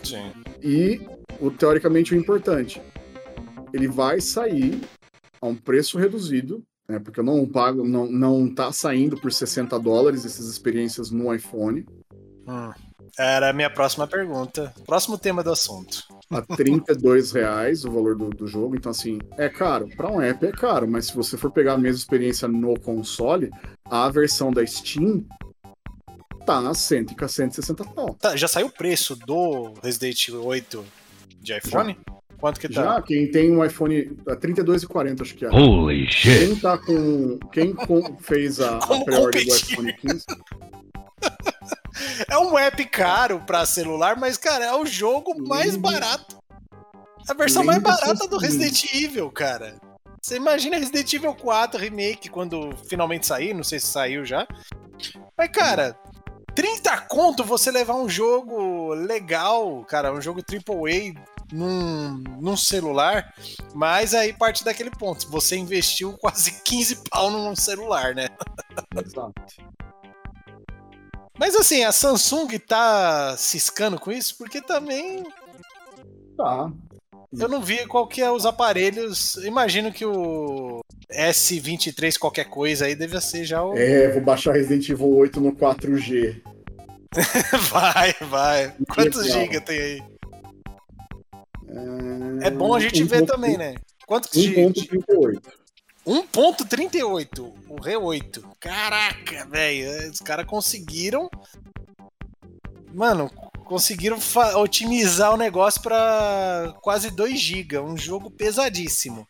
Sim. E, o, teoricamente, o importante, ele vai sair a um preço reduzido, né, porque eu não pago, não, não tá saindo por 60 dólares essas experiências no iPhone, Hum. Era a minha próxima pergunta. Próximo tema do assunto. a 32 reais o valor do, do jogo. Então, assim, é caro. Para um app é caro, mas se você for pegar a mesma experiência no console, a versão da Steam tá 100, 160 pau. Tá, já saiu o preço do Resident Evil 8 de iPhone? Quanto que tá? Já quem tem um iPhone a 32,40 acho que é. Holy shit. Quem tá com. Quem com- fez a, a pré-order do iPhone 15. É um app caro pra celular, mas, cara, é o jogo mais barato. A versão mais barata do. Resident Evil, cara. Você imagina Resident Evil 4 Remake quando finalmente sair, não sei se saiu já. Mas, cara, 30 conto você levar um jogo legal, cara, um jogo AAA num, num celular, mas aí parte daquele ponto. Você investiu quase 15 pau num celular, né? Exato. Mas assim, a Samsung tá ciscando com isso porque também Tá. eu não vi qual que é os aparelhos. Imagino que o S23 qualquer coisa aí deve ser já o. É, vou baixar Resident Evil 8 no 4G. Vai, vai. Quantos gigas tem aí? É bom a gente Um ver ponto- também, né? Quantos gigas? 1.38. 1.38, o R8. Caraca, velho, os caras conseguiram. Mano, conseguiram otimizar o negócio pra quase 2 GB, um jogo pesadíssimo.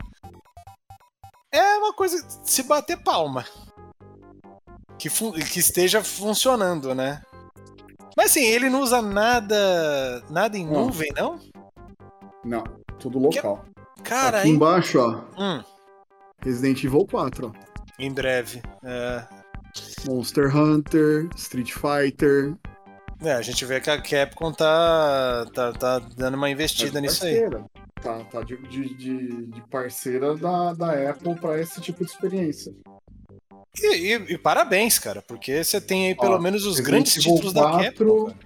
É uma coisa se bater palma. Que, que esteja funcionando, né? Mas assim, ele não usa nada nada em Não. nuvem, não? Não, tudo local. Cara, Aqui hein? embaixo, ó, Hum, Resident Evil 4, ó. em breve. É. Monster Hunter, Street Fighter. É, a gente vê que a Capcom tá, tá, tá dando uma investida de nisso aí. Tá, tá de, de, de- de parceira da, da Apple pra esse tipo de experiência. E, e- e parabéns, cara, porque você tem aí pelo Ó, menos os Resident grandes Evil títulos da 4, Capcom. cara.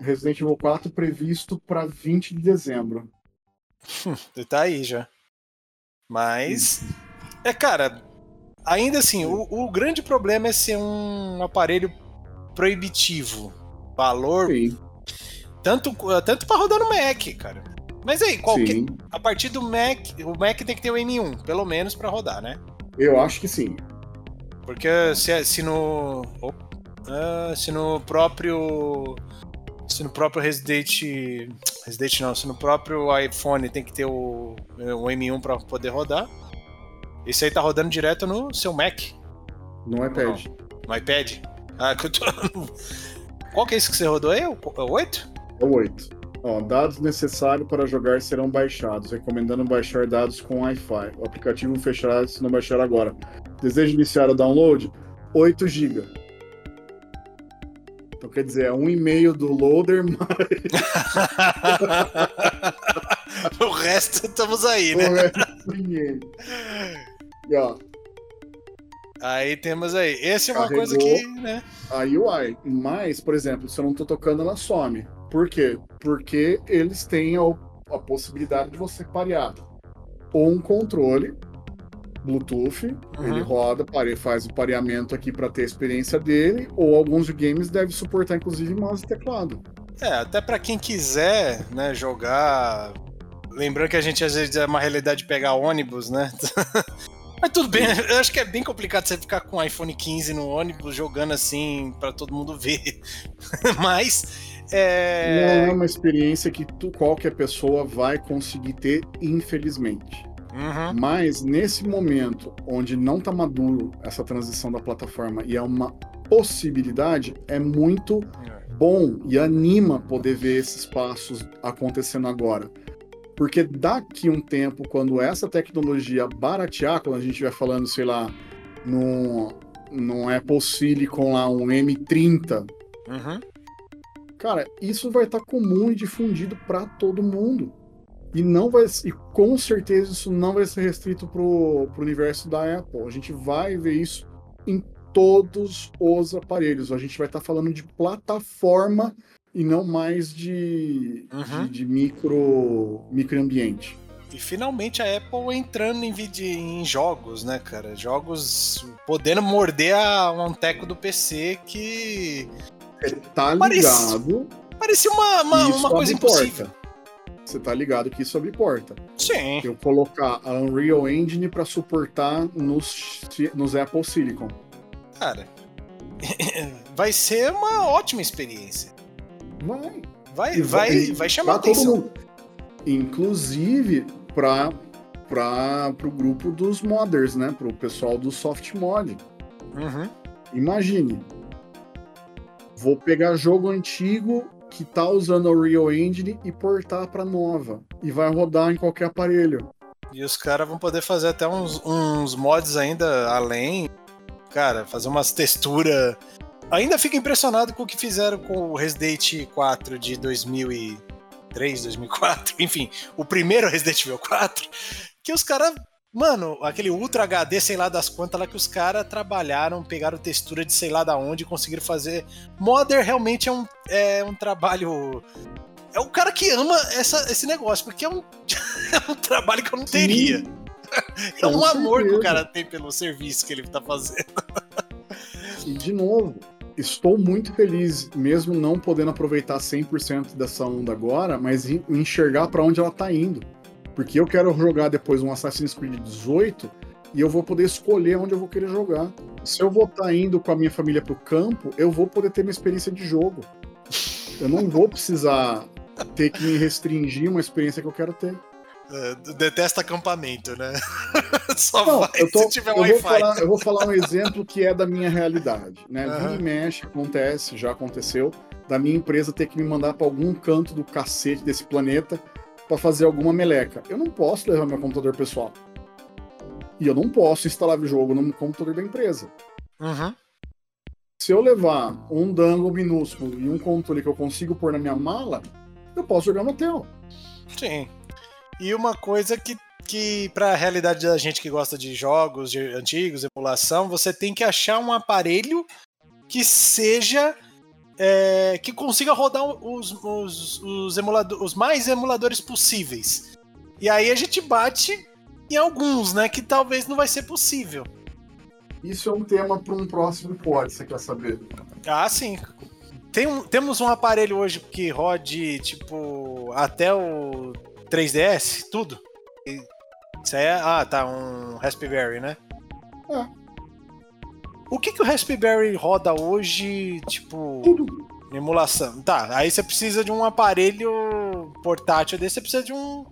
Resident Evil 4 previsto pra 20 de dezembro. Você tá aí já. Mas, é, cara, ainda assim, o, o grande problema é ser um aparelho proibitivo. Valor, Sim, tanto, tanto pra rodar no Mac, cara. Mas aí, qualquer, sim. a partir do Mac, o Mac tem que ter o M1, pelo menos pra rodar, né? Eu acho que sim. Porque se, se no. ah, se no próprio. Se no próprio Resident. Resident não, se no próprio iPhone tem que ter o, o M1 pra poder rodar. Esse aí tá rodando direto no seu Mac, No iPad. no iPad. Ah, que eu tô. Qual que é esse que você rodou aí? O o 8? É o 8. Ó, dados necessários para jogar serão baixados, recomendando baixar dados com Wi-Fi. O aplicativo fechará se não baixar agora. Deseja iniciar o download? 8 GB. Então quer dizer, é um e-mail do loader, mas o resto estamos aí, o né? resto ninguém. E ó, Aí temos aí. Essa é uma coisa que, né? a UI. Mas, por exemplo, se eu não tô tocando, ela some. Por quê? Porque eles têm a, a possibilidade de você parear ou um controle Bluetooth, ele Uhum. roda, pare, faz o pareamento aqui para ter a experiência dele, ou alguns games devem suportar inclusive mouse e teclado. É, até pra quem quiser, né, jogar. Lembrando que a gente às vezes é uma realidade de pegar ônibus, né? Mas tudo bem, eu acho que é bem complicado você ficar com o iPhone 15 no ônibus jogando assim pra todo mundo ver. Mas Não é. é uma experiência que tu- qualquer pessoa vai conseguir ter, infelizmente. Uhum. Mas nesse momento onde não está maduro essa transição da plataforma e é uma possibilidade, é muito bom e anima poder ver esses passos acontecendo agora. Porque daqui um tempo, quando essa tecnologia baratear, quando a gente vai falando, sei lá, num, num Apple Silicon lá, um M30, Uhum. cara, isso vai estar comum e difundido para todo mundo. E não vai e com certeza isso não vai ser restrito pro, pro universo da Apple. A gente vai ver isso em todos os aparelhos. A gente vai estar falando de plataforma e não mais de, Uhum. de, de micro microambiente. E finalmente a Apple entrando em, em jogos, né, cara? Jogos podendo morder a, um teco do PC que Você tá Parece- ligado parecia uma, uma, uma coisa impossível. Você tá ligado que isso abre porta. Sim. eu colocar a Unreal Engine para suportar nos, nos Apple Silicon. Cara, vai ser uma ótima experiência. Vai. Vai, vai, vai chamar atenção. Inclusive para para o grupo dos modders, né? Para o pessoal do soft mod. Uhum. Imagine, vou pegar jogo antigo que tá usando a Real Engine e portar para nova e vai rodar em qualquer aparelho. E os caras vão poder fazer até uns, uns mods ainda além. Cara, fazer umas texturas. Ainda fico impressionado com o que fizeram com o Resident 4 de 2003, 2004. Enfim, o primeiro Resident Evil 4. Que os caras. Mano, aquele Ultra HD, sei lá das quantas lá que os caras trabalharam, pegaram textura de sei lá da onde e conseguiram fazer. Modder realmente é um, é um trabalho. É o cara que ama essa, esse negócio, porque é um, é um trabalho que eu não teria. É um com amor que o cara tem pelo serviço que ele tá fazendo. E de novo, estou muito feliz, mesmo não podendo aproveitar 100% dessa onda agora, mas enxergar para onde ela tá indo. Porque eu quero jogar depois um Assassin's Creed 18 e eu vou poder escolher onde eu vou querer jogar. Se eu vou estar indo com a minha família pro campo, eu vou poder ter minha experiência de jogo. Eu não vou precisar ter que me restringir uma experiência que eu quero ter. É, Detesta acampamento, né? Só Não, vai eu, tô- se tiver eu vou Wi-Fi. falar, eu vou falar um exemplo que é da minha realidade. Né? Aham. Vira mexe, acontece, já aconteceu, da minha empresa ter que me mandar para algum canto do cacete desse planeta para fazer alguma meleca. Eu não posso levar meu computador pessoal. E eu não posso instalar o jogo no computador da empresa. Uhum. Se eu levar um dangle minúsculo e um controle que eu consigo pôr na minha mala, eu posso jogar no hotel. Sim. E uma coisa que, que para a realidade da gente que gosta de jogos de antigos, emulação, você tem que achar um aparelho que seja. É, que consiga rodar os, os, os, emulado- os mais emuladores possíveis. E aí a gente bate em alguns, né? Que talvez não vai ser possível. Isso é um tema para um próximo pod, você quer saber? Ah, sim. Tem um- temos um aparelho hoje que rode, tipo, até o 3DS, tudo. Isso aí é. Ah, tá, um Raspberry, né? É. O que, que o Raspberry roda hoje, tipo, Tudo. emulação? Tá, aí você precisa de um aparelho portátil desse, você precisa de um.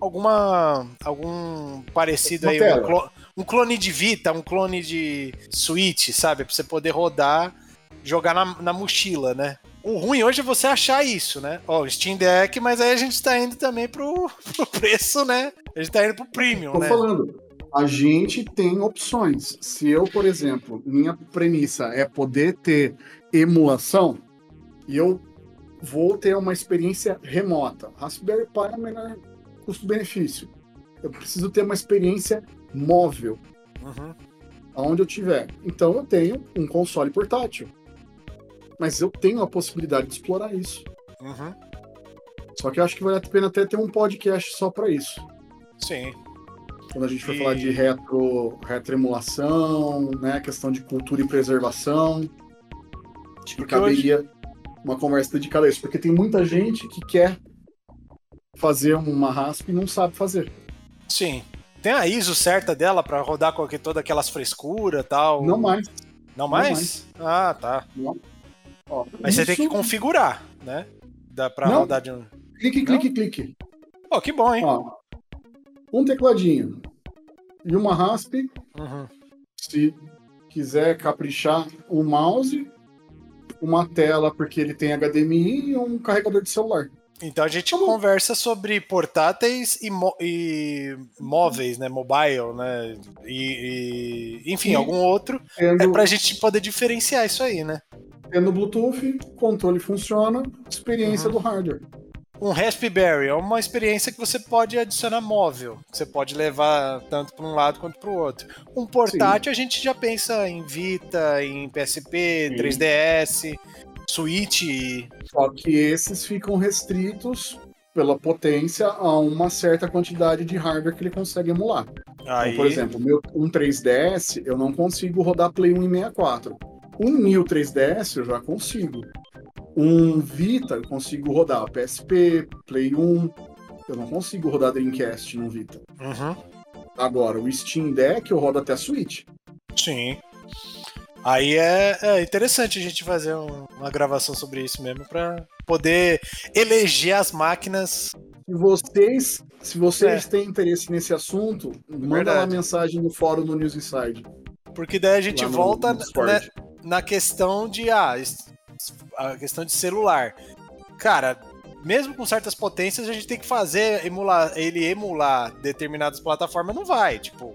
alguma. algum parecido Uma aí, um, clo- um clone de Vita, um clone de Switch, sabe? Pra você poder rodar, jogar na, na mochila, né? O ruim hoje é você achar isso, né? Ó, o Steam Deck, mas aí a gente tá indo também pro, pro preço, né? A gente tá indo pro premium, Tô né? falando, a gente tem opções. Se eu, por exemplo, minha premissa é poder ter emulação, e eu vou ter uma experiência remota. Raspberry Pi é o melhor custo-benefício. Eu preciso ter uma experiência móvel, Uhum. aonde eu tiver. Então eu tenho um console portátil. Mas eu tenho a possibilidade de explorar isso. Uhum. Só que eu acho que vale a pena até ter um podcast só para isso. Sim. Quando a gente for E- falar de retro, retroemulação, né, questão de cultura e preservação, Porque caberia uma conversa dedicada a isso, porque tem muita gente que quer fazer uma raspa e não sabe fazer. Sim. Tem a ISO certa dela pra rodar com todas aquelas frescuras e tal? Não mais. Não mais? Ah, tá. Ó, Mas você tem isso- que configurar, né? Dá pra Não. rodar de um. Clique, Não? clique, clique. Pô, que bom, hein? Ó, um tecladinho e uma raspe, Uhum. se quiser caprichar, um mouse, uma tela porque ele tem HDMI e um carregador de celular. Então a gente Tá conversa sobre portáteis e, e móveis, né? Mobile, né? E, e- enfim, Sim. algum outro. Tendo, É pra gente poder diferenciar isso aí, né? tendo Bluetooth, controle funciona, experiência Uhum. do hardware. Um Raspberry é uma experiência que você pode adicionar móvel. Você pode levar tanto para um lado quanto para o outro. Um portátil a gente já pensa em Vita, em PSP, Sim. 3DS, Switch. Só que esses ficam restritos pela potência a uma certa quantidade de hardware que ele consegue emular. Aí, Então, por exemplo, meu, um 3DS eu não consigo rodar Play 1 em 64. Um New 3DS eu já consigo. Um Vita eu consigo rodar PSP, Play 1. Eu não consigo rodar Dreamcast no Vita. Uhum, Agora, o Steam Deck eu rodo até Switch. sim. Aí é, é interessante a gente fazer um- uma gravação sobre isso mesmo pra poder eleger as máquinas. Se vocês, se vocês É. têm interesse nesse assunto, manda Verdade. lá mensagem no fórum do News Inside. Porque daí a gente lá volta no né, na questão de ah, a questão de celular. Cara, mesmo com certas potências, a gente tem que fazer emular, ele emular determinadas plataformas, não vai. Tipo,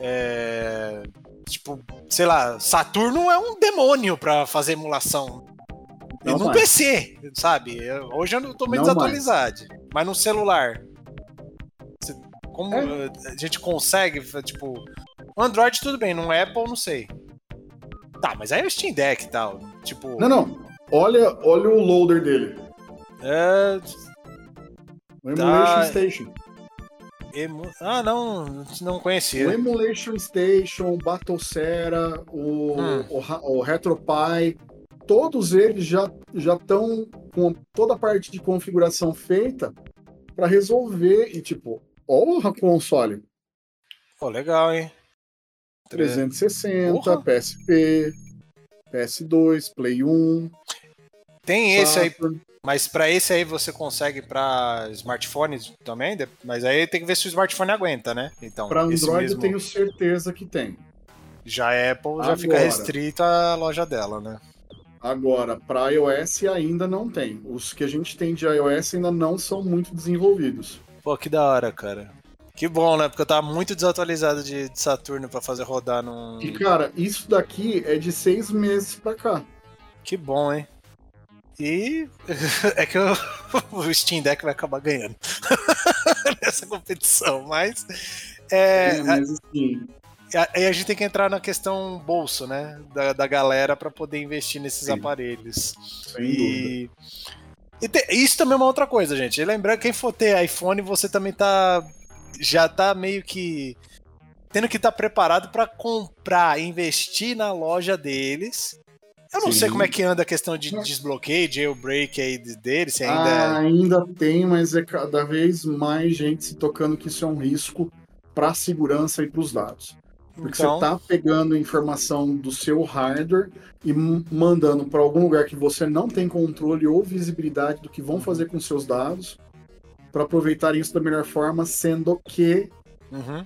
é, tipo, sei lá, Saturno é um demônio pra fazer emulação. E Não no mais. PC, sabe? Hoje eu não tô meio Não desatualizado. Mas no celular. Como É. a gente consegue, tipo. Android tudo bem, no Apple não sei. Tá, mas aí é o Steam Deck e tal. Tipo. Não, não. Olha, olha o loader dele. É. O Emulation Tá. Station. emu- Ah, não, não O conhecia. Emulation Station, o Battlesera, o, Hum. o, o RetroPie, todos eles já já estão com toda a parte de configuração feita para resolver e tipo, ó o console Pô, legal, hein? 360, Porra. PSP, PS2, Play 1, Tem esse aí, mas pra esse aí você consegue pra smartphones também? Mas aí tem que ver se o smartphone aguenta, né? Então, Para Android mesmo- eu tenho certeza que tem. Já a Apple já fica Agora. restrito à loja dela, né? Agora, para iOS ainda não tem. Os que a gente tem de iOS ainda não são muito desenvolvidos. Pô, que da hora, cara. Que bom, né? Porque eu tava muito desatualizado de, de Saturno pra fazer rodar num. E cara, isso daqui é de seis meses pra cá. Que bom, hein? E é que eu- o Steam Deck vai acabar ganhando nessa competição, mas é, É, mas assim, a- aí a gente tem que entrar na questão bolso, né? Da, da galera pra poder investir nesses Sim. aparelhos. sem dúvida. E, e te- isso também é uma outra coisa, gente. Lembrando, quem for ter iPhone, você também tá. Já tá meio que. Tendo que estar preparado pra comprar, investir na loja deles. Eu não Sim. sei como é que anda a questão de desbloqueio, jailbreak aí de- deles, se ainda é. Ah, ainda tem, mas é cada vez mais gente se tocando que isso é um risco para a segurança e para os dados. Porque Então, você tá pegando informação do seu hardware e mandando para algum lugar que você não tem controle ou visibilidade do que vão fazer com seus dados para aproveitar isso da melhor forma, sendo que uhum,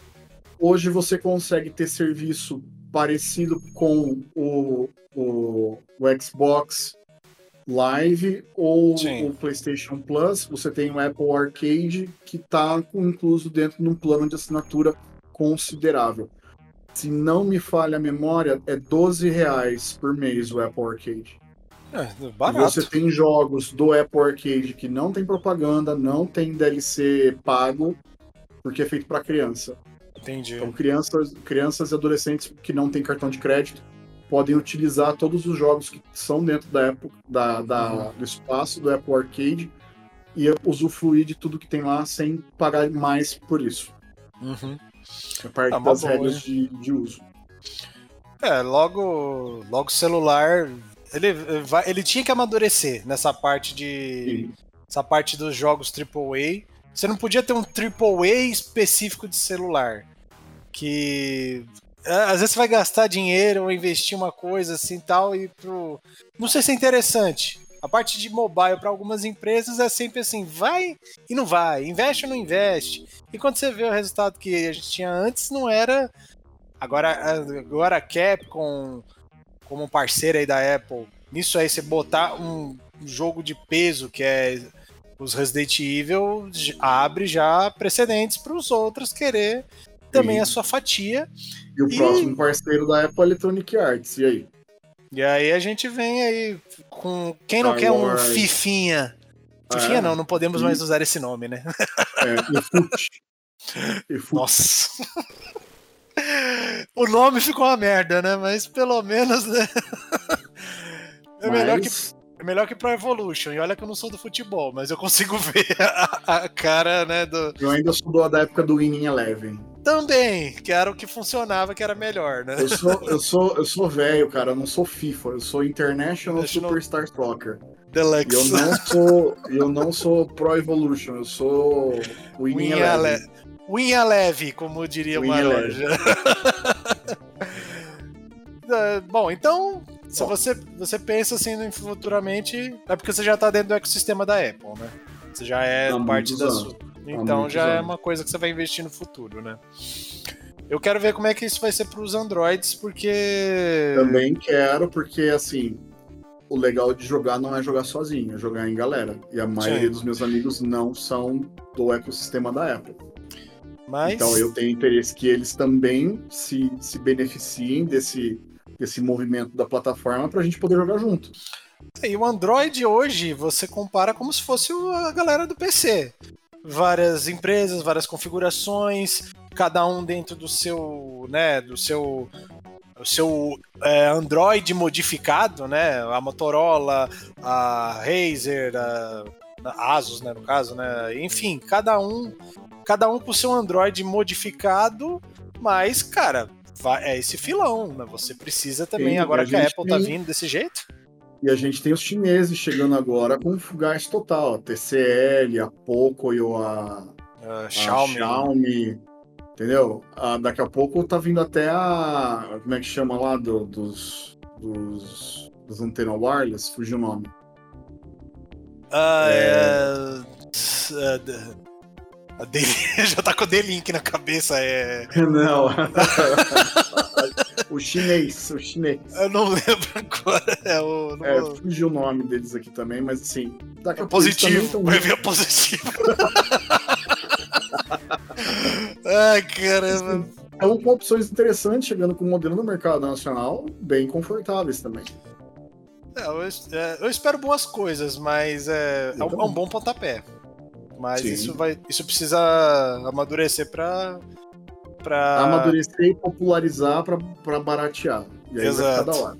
hoje você consegue ter serviço parecido com o, o, o Xbox Live ou Sim. o PlayStation Plus. Você tem o Apple Arcade que está incluso dentro de um plano de assinatura considerável. Se não me falha a memória, é 12 reais por mês o Apple Arcade. é, barato. você tem jogos do Apple Arcade que não tem propaganda, não tem DLC pago, porque é feito para criança. Entendi. Então, crianças, crianças e adolescentes que não têm cartão de crédito podem utilizar todos os jogos que são dentro da época, da, da- do espaço do Apple Arcade e usufruir de tudo que tem lá sem pagar mais por isso. Uhum. É parte Ah, das boa, regras de, de uso. É, logo, logo o celular, ele, vai, ele tinha que amadurecer nessa parte de, Sim. essa parte dos jogos AAA. Você não podia ter um AAA específico de celular. Que. Às vezes você vai gastar dinheiro ou investir uma coisa assim tal e pro. Não sei se é interessante. A parte de mobile para algumas empresas é sempre assim, vai e não vai, investe ou não investe. E quando você vê o resultado que a gente tinha antes, não era. Agora, agora a Capcom, como parceira aí da Apple, nisso aí você botar um jogo de peso que é os Resident Evil abre já precedentes para os outros querer também Sim. a sua fatia. E o E- próximo parceiro da Apple é Electronic Arts. E aí? E aí a gente vem aí com quem não Star quer um Wars. fifinha. Fifinha É. não, não podemos mais usar esse nome, né? É, e. E. Nossa. o nome ficou uma merda, né? Mas pelo menos, né? É melhor, que, Mas- é melhor que Pro Evolution. E olha que eu não sou do futebol, mas eu consigo ver a, a cara, né? Do... Eu ainda sou do- da época do Winning Eleven. Também, que era o que funcionava, que era melhor, né? Eu sou, eu sou, eu sou velho, cara. Eu não sou FIFA. Eu sou International Superstar Soccer. E Deluxe. eu não sou, eu não sou Pro Evolution. Eu sou Winning Winha, Eleven. leve, como diria o Maroja. é, bom, então, se você, você pensa assim futuramente, é porque você já tá dentro do ecossistema da Apple, né? Você já é Há parte da sua. Então muitos já é anos. uma coisa que você vai investir no futuro, né? Eu quero ver como é que isso vai ser pros Androids, porque. Também quero, porque assim, o legal de jogar não é jogar sozinho, é jogar em galera. E a maioria Sim. dos meus amigos não são do ecossistema da Apple. Mas. Então eu tenho interesse que eles também se, se beneficiem desse, desse movimento da plataforma para a gente poder jogar junto. E o Android hoje você compara como se fosse a galera do PC. Várias empresas, várias configurações, cada um dentro do seu, né, do seu o seu é, Android modificado, né? A Motorola, a Razer, a, a Asus, né, no caso, né? Enfim, cada um, cada um com o seu Android modificado, mas cara, é esse filão, né? Você precisa também Sim, agora a que a Apple tá tem- vindo desse jeito. E a gente tem os chineses chegando agora com gás total. A TCL, a Poco e a, a a Xiaomi. Xiaomi, entendeu? Ah, daqui a pouco tá vindo até a. Como é que chama lá? do- dos. dos. dos antena wireless, fugiu o nome. Ah, É. é... a D- Já tá com o D-Link na cabeça, é. Não. o chinês, o chinês. Eu não lembro agora. É o. não É, fugiu o nome deles aqui também, mas assim, é positivo. tão- Vai ver positivo. Ai, caramba. Estão com opções interessantes, chegando com um modelo no mercado nacional, bem confortáveis também. É, eu, é, eu espero boas coisas, mas é, é, um, é um bom pontapé. Mas Sim. isso vai. Isso precisa amadurecer pra. Pra... Amadurecer e popularizar para baratear. E aí vai ficar Exato. da hora.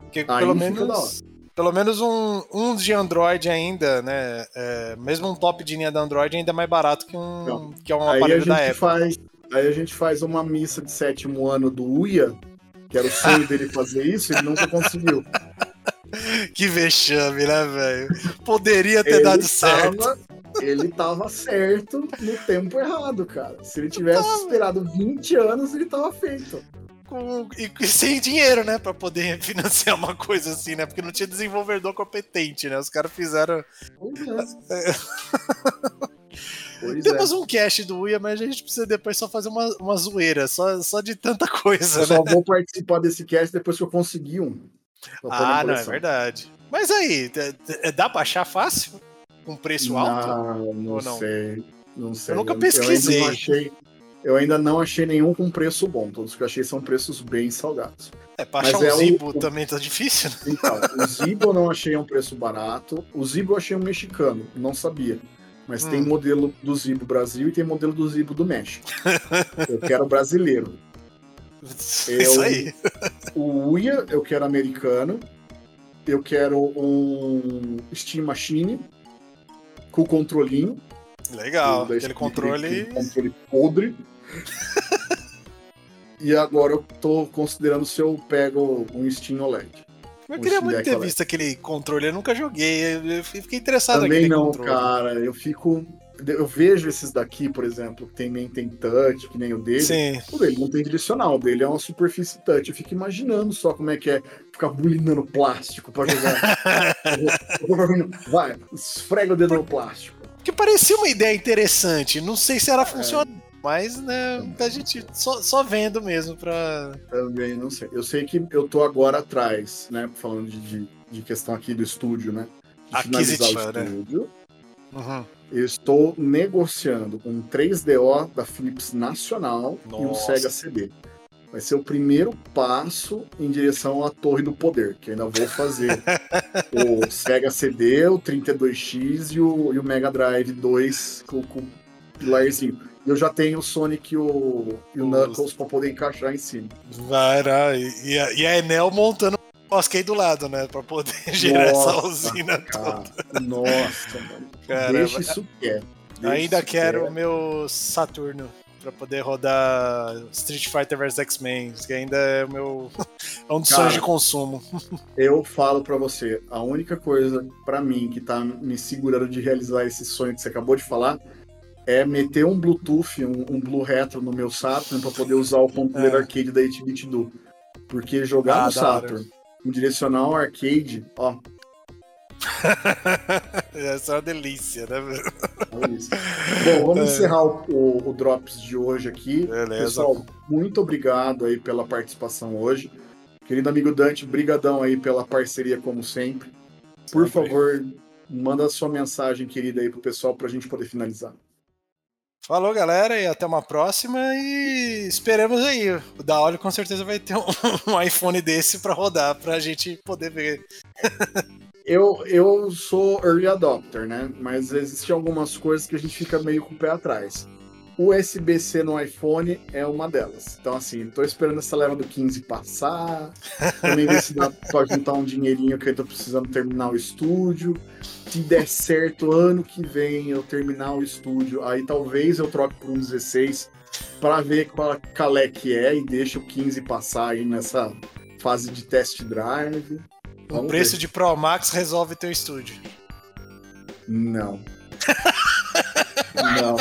Porque Aí pelo menos. Pelo menos um, um de Android ainda, né? é, mesmo um top de linha da Android ainda é mais barato que um, Não. que um Aí a aparelho da Apple. faz. Aí a gente faz uma missa de sétimo ano do Uia, que era o sonho dele fazer isso, ele nunca conseguiu. Que vexame, né, velho? Poderia ter Ele dado certo. tava- ele tava certo no tempo errado, cara. Se ele tivesse esperado 20 anos, ele tava feito. Com- e, sem dinheiro, né? Pra poder financiar uma coisa assim, né? Porque não tinha desenvolvedor competente, né? Os caras fizeram. Pois é. Pois é. Temos um cast do Uia, mas a gente precisa depois só fazer uma, uma zoeira, só, só de tanta coisa, Eu né? só vou participar desse cast depois que eu conseguir um. Ah, não, é verdade. Mas aí, dá pra achar fácil? Com preço alto? Não, não, não? sei. Não sei. Eu nunca ainda pesquisei. não achei, eu ainda não achei nenhum com preço bom. Todos que eu achei são preços bem salgados. É, pra Mas achar um é o- Zibo o- também tá difícil, né? Então, o Zibo eu não achei um preço barato. O Zibo eu achei um mexicano, não sabia. Mas tem Hum. modelo do Zibo Brasil e tem modelo do Zibo do México. Eu quero brasileiro. Isso aí. O Uia eu quero americano. Eu quero um Steam Machine com controlinho. Legal. o Aquele controle. controle podre. e agora eu tô considerando se eu pego um Steam OLED. Eu um queria Steam muito ter OLED. visto aquele controle, eu nunca joguei. Eu fiquei interessado Também não, controle. cara. Eu fico. Eu vejo esses daqui, por exemplo, que tem, nem tem touch, que nem o dele. Sim. O dele não tem direcional, o dele é uma superfície touch. Eu fico imaginando só como é que é ficar bulinando plástico pra jogar. Vai, esfrega o dedo no plástico. Que parecia uma ideia interessante. Não sei se É. ela funciona, mas né, a gente só, só vendo mesmo pra. Também não sei. Eu sei que eu tô agora atrás, né? Falando de, de, de questão aqui do estúdio, né? De finalizar Aquisitiva, o né? estúdio. Uhum. Eu estou negociando um 3DO da Philips Nacional e um Nossa. Sega CD. Vai ser o primeiro passo em direção à Torre do Poder, que ainda vou fazer o Sega CD, o 32X e o, e o Mega Drive 2 com, com pilarzinho. E eu já tenho o Sonic e o, e o Nossa. Knuckles para poder encaixar em cima. Vai, né? E, e a, e a Enel montando aí do lado, né? Pra poder gerar essa usina Cara, toda. nossa, mano. Caramba. Deixa isso quieto. Deixa Ainda isso quero o meu Saturno pra poder rodar Street Fighter vs X-Men, que ainda é o meu. é um dos sonhos de consumo. Eu falo pra você, a única coisa pra mim que tá me segurando de realizar esse sonho que você acabou de falar é meter um Bluetooth, um, um Blue Retro no meu Saturn pra poder usar o controller É. arcade da 8-bit do. Porque jogar Ah, no da hora. Com direcional arcade, ó, Essa é uma delícia, né? isso. Bom, vamos É. encerrar o, o- o Drops de hoje aqui. Beleza. Pessoal, muito obrigado aí pela participação hoje. Querido amigo Dante, brigadão aí pela parceria como sempre. Por Sempre. favor, manda a sua mensagem querida aí pro pessoal pra gente poder finalizar. Falou, galera, e até uma próxima. E esperamos aí. O da Olho com certeza vai ter um, um iPhone desse pra rodar, pra gente poder ver. Eu, eu sou early adopter, né? Mas existem algumas coisas que a gente fica meio com o pé atrás. O USB-C no iPhone é uma delas. Então, assim, tô esperando essa leva do 15 passar. Também ver se dá pra juntar um dinheirinho que eu tô precisando terminar o estúdio. Se der certo, ano que vem eu terminar o estúdio, aí talvez eu troque por um 16 para ver qual calé que é e deixa o 15 passar aí nessa fase de test drive. O Vamos preço ver. de Pro Max resolve teu estúdio. Não. Não.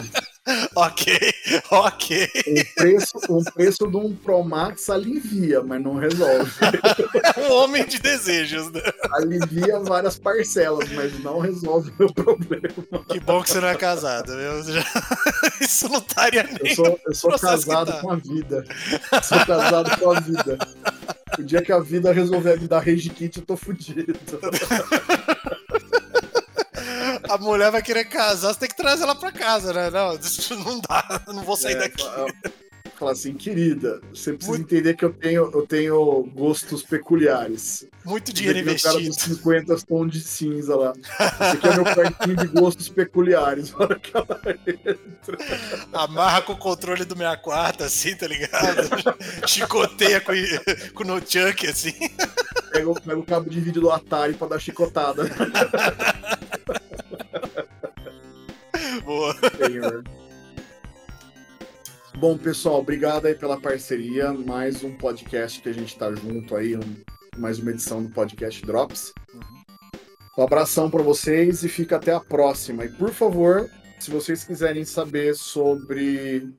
Ok, ok. O preço, o preço de um Pro Max alivia, mas não resolve. Um homem de desejos, né? Alivia várias parcelas, mas não resolve o meu problema. Que bom que você não é casado, viu? Isso não estaria Eu nem. sou, eu sou Processo que casado tá. com a vida. Sou casado com a vida. O dia que a vida resolver me dar rage kit, eu tô fudido. A mulher vai querer casar, você tem que trazer ela pra casa, né? Não, isso não dá, não vou sair É, daqui. fa- Fala assim, querida, você precisa Muito- entender que eu tenho, eu tenho gostos peculiares. Muito dinheiro Meu cara dos investido. 50 tons de cinza lá. Esse aqui é meu quartinho de gostos peculiares. Na hora que ela entra. Amarra com o controle do 64, assim, tá ligado? Chicoteia com, com o nunchuck, assim. Pega, o- pega o cabo de vídeo do Atari pra dar chicotada. Boa. Senhor. Bom, pessoal, obrigado aí pela parceria. Mais um podcast que a gente tá junto aí, um- mais uma edição do podcast Drops. Um abração para vocês e fica até a próxima. E por favor, se vocês quiserem saber sobre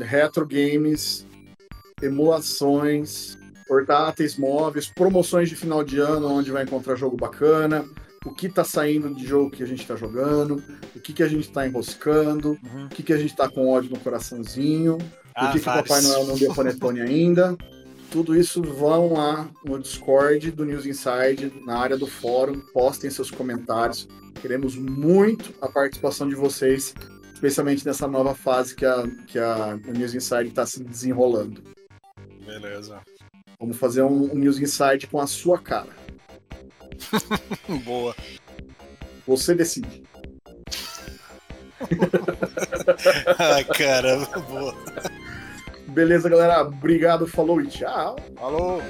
retro games, emulações, portáteis móveis, promoções de final de ano, onde vai encontrar jogo bacana, o que tá saindo de jogo que a gente tá jogando, o que, que a gente tá enroscando, Uhum. o que, que a gente tá com ódio no coraçãozinho, Ah, por que, que o. Papai Noel não deu panetone ainda. Tudo isso vão lá no Discord do News Inside, na área do fórum, postem seus comentários. Queremos muito a participação de vocês, especialmente nessa nova fase que a, que a o News Inside está se desenrolando. Beleza. Vamos fazer um, um News Inside com a sua cara. Boa. Você decide. Ah, Ai, caramba, boa. Beleza, galera. Obrigado, falou e tchau. Falou.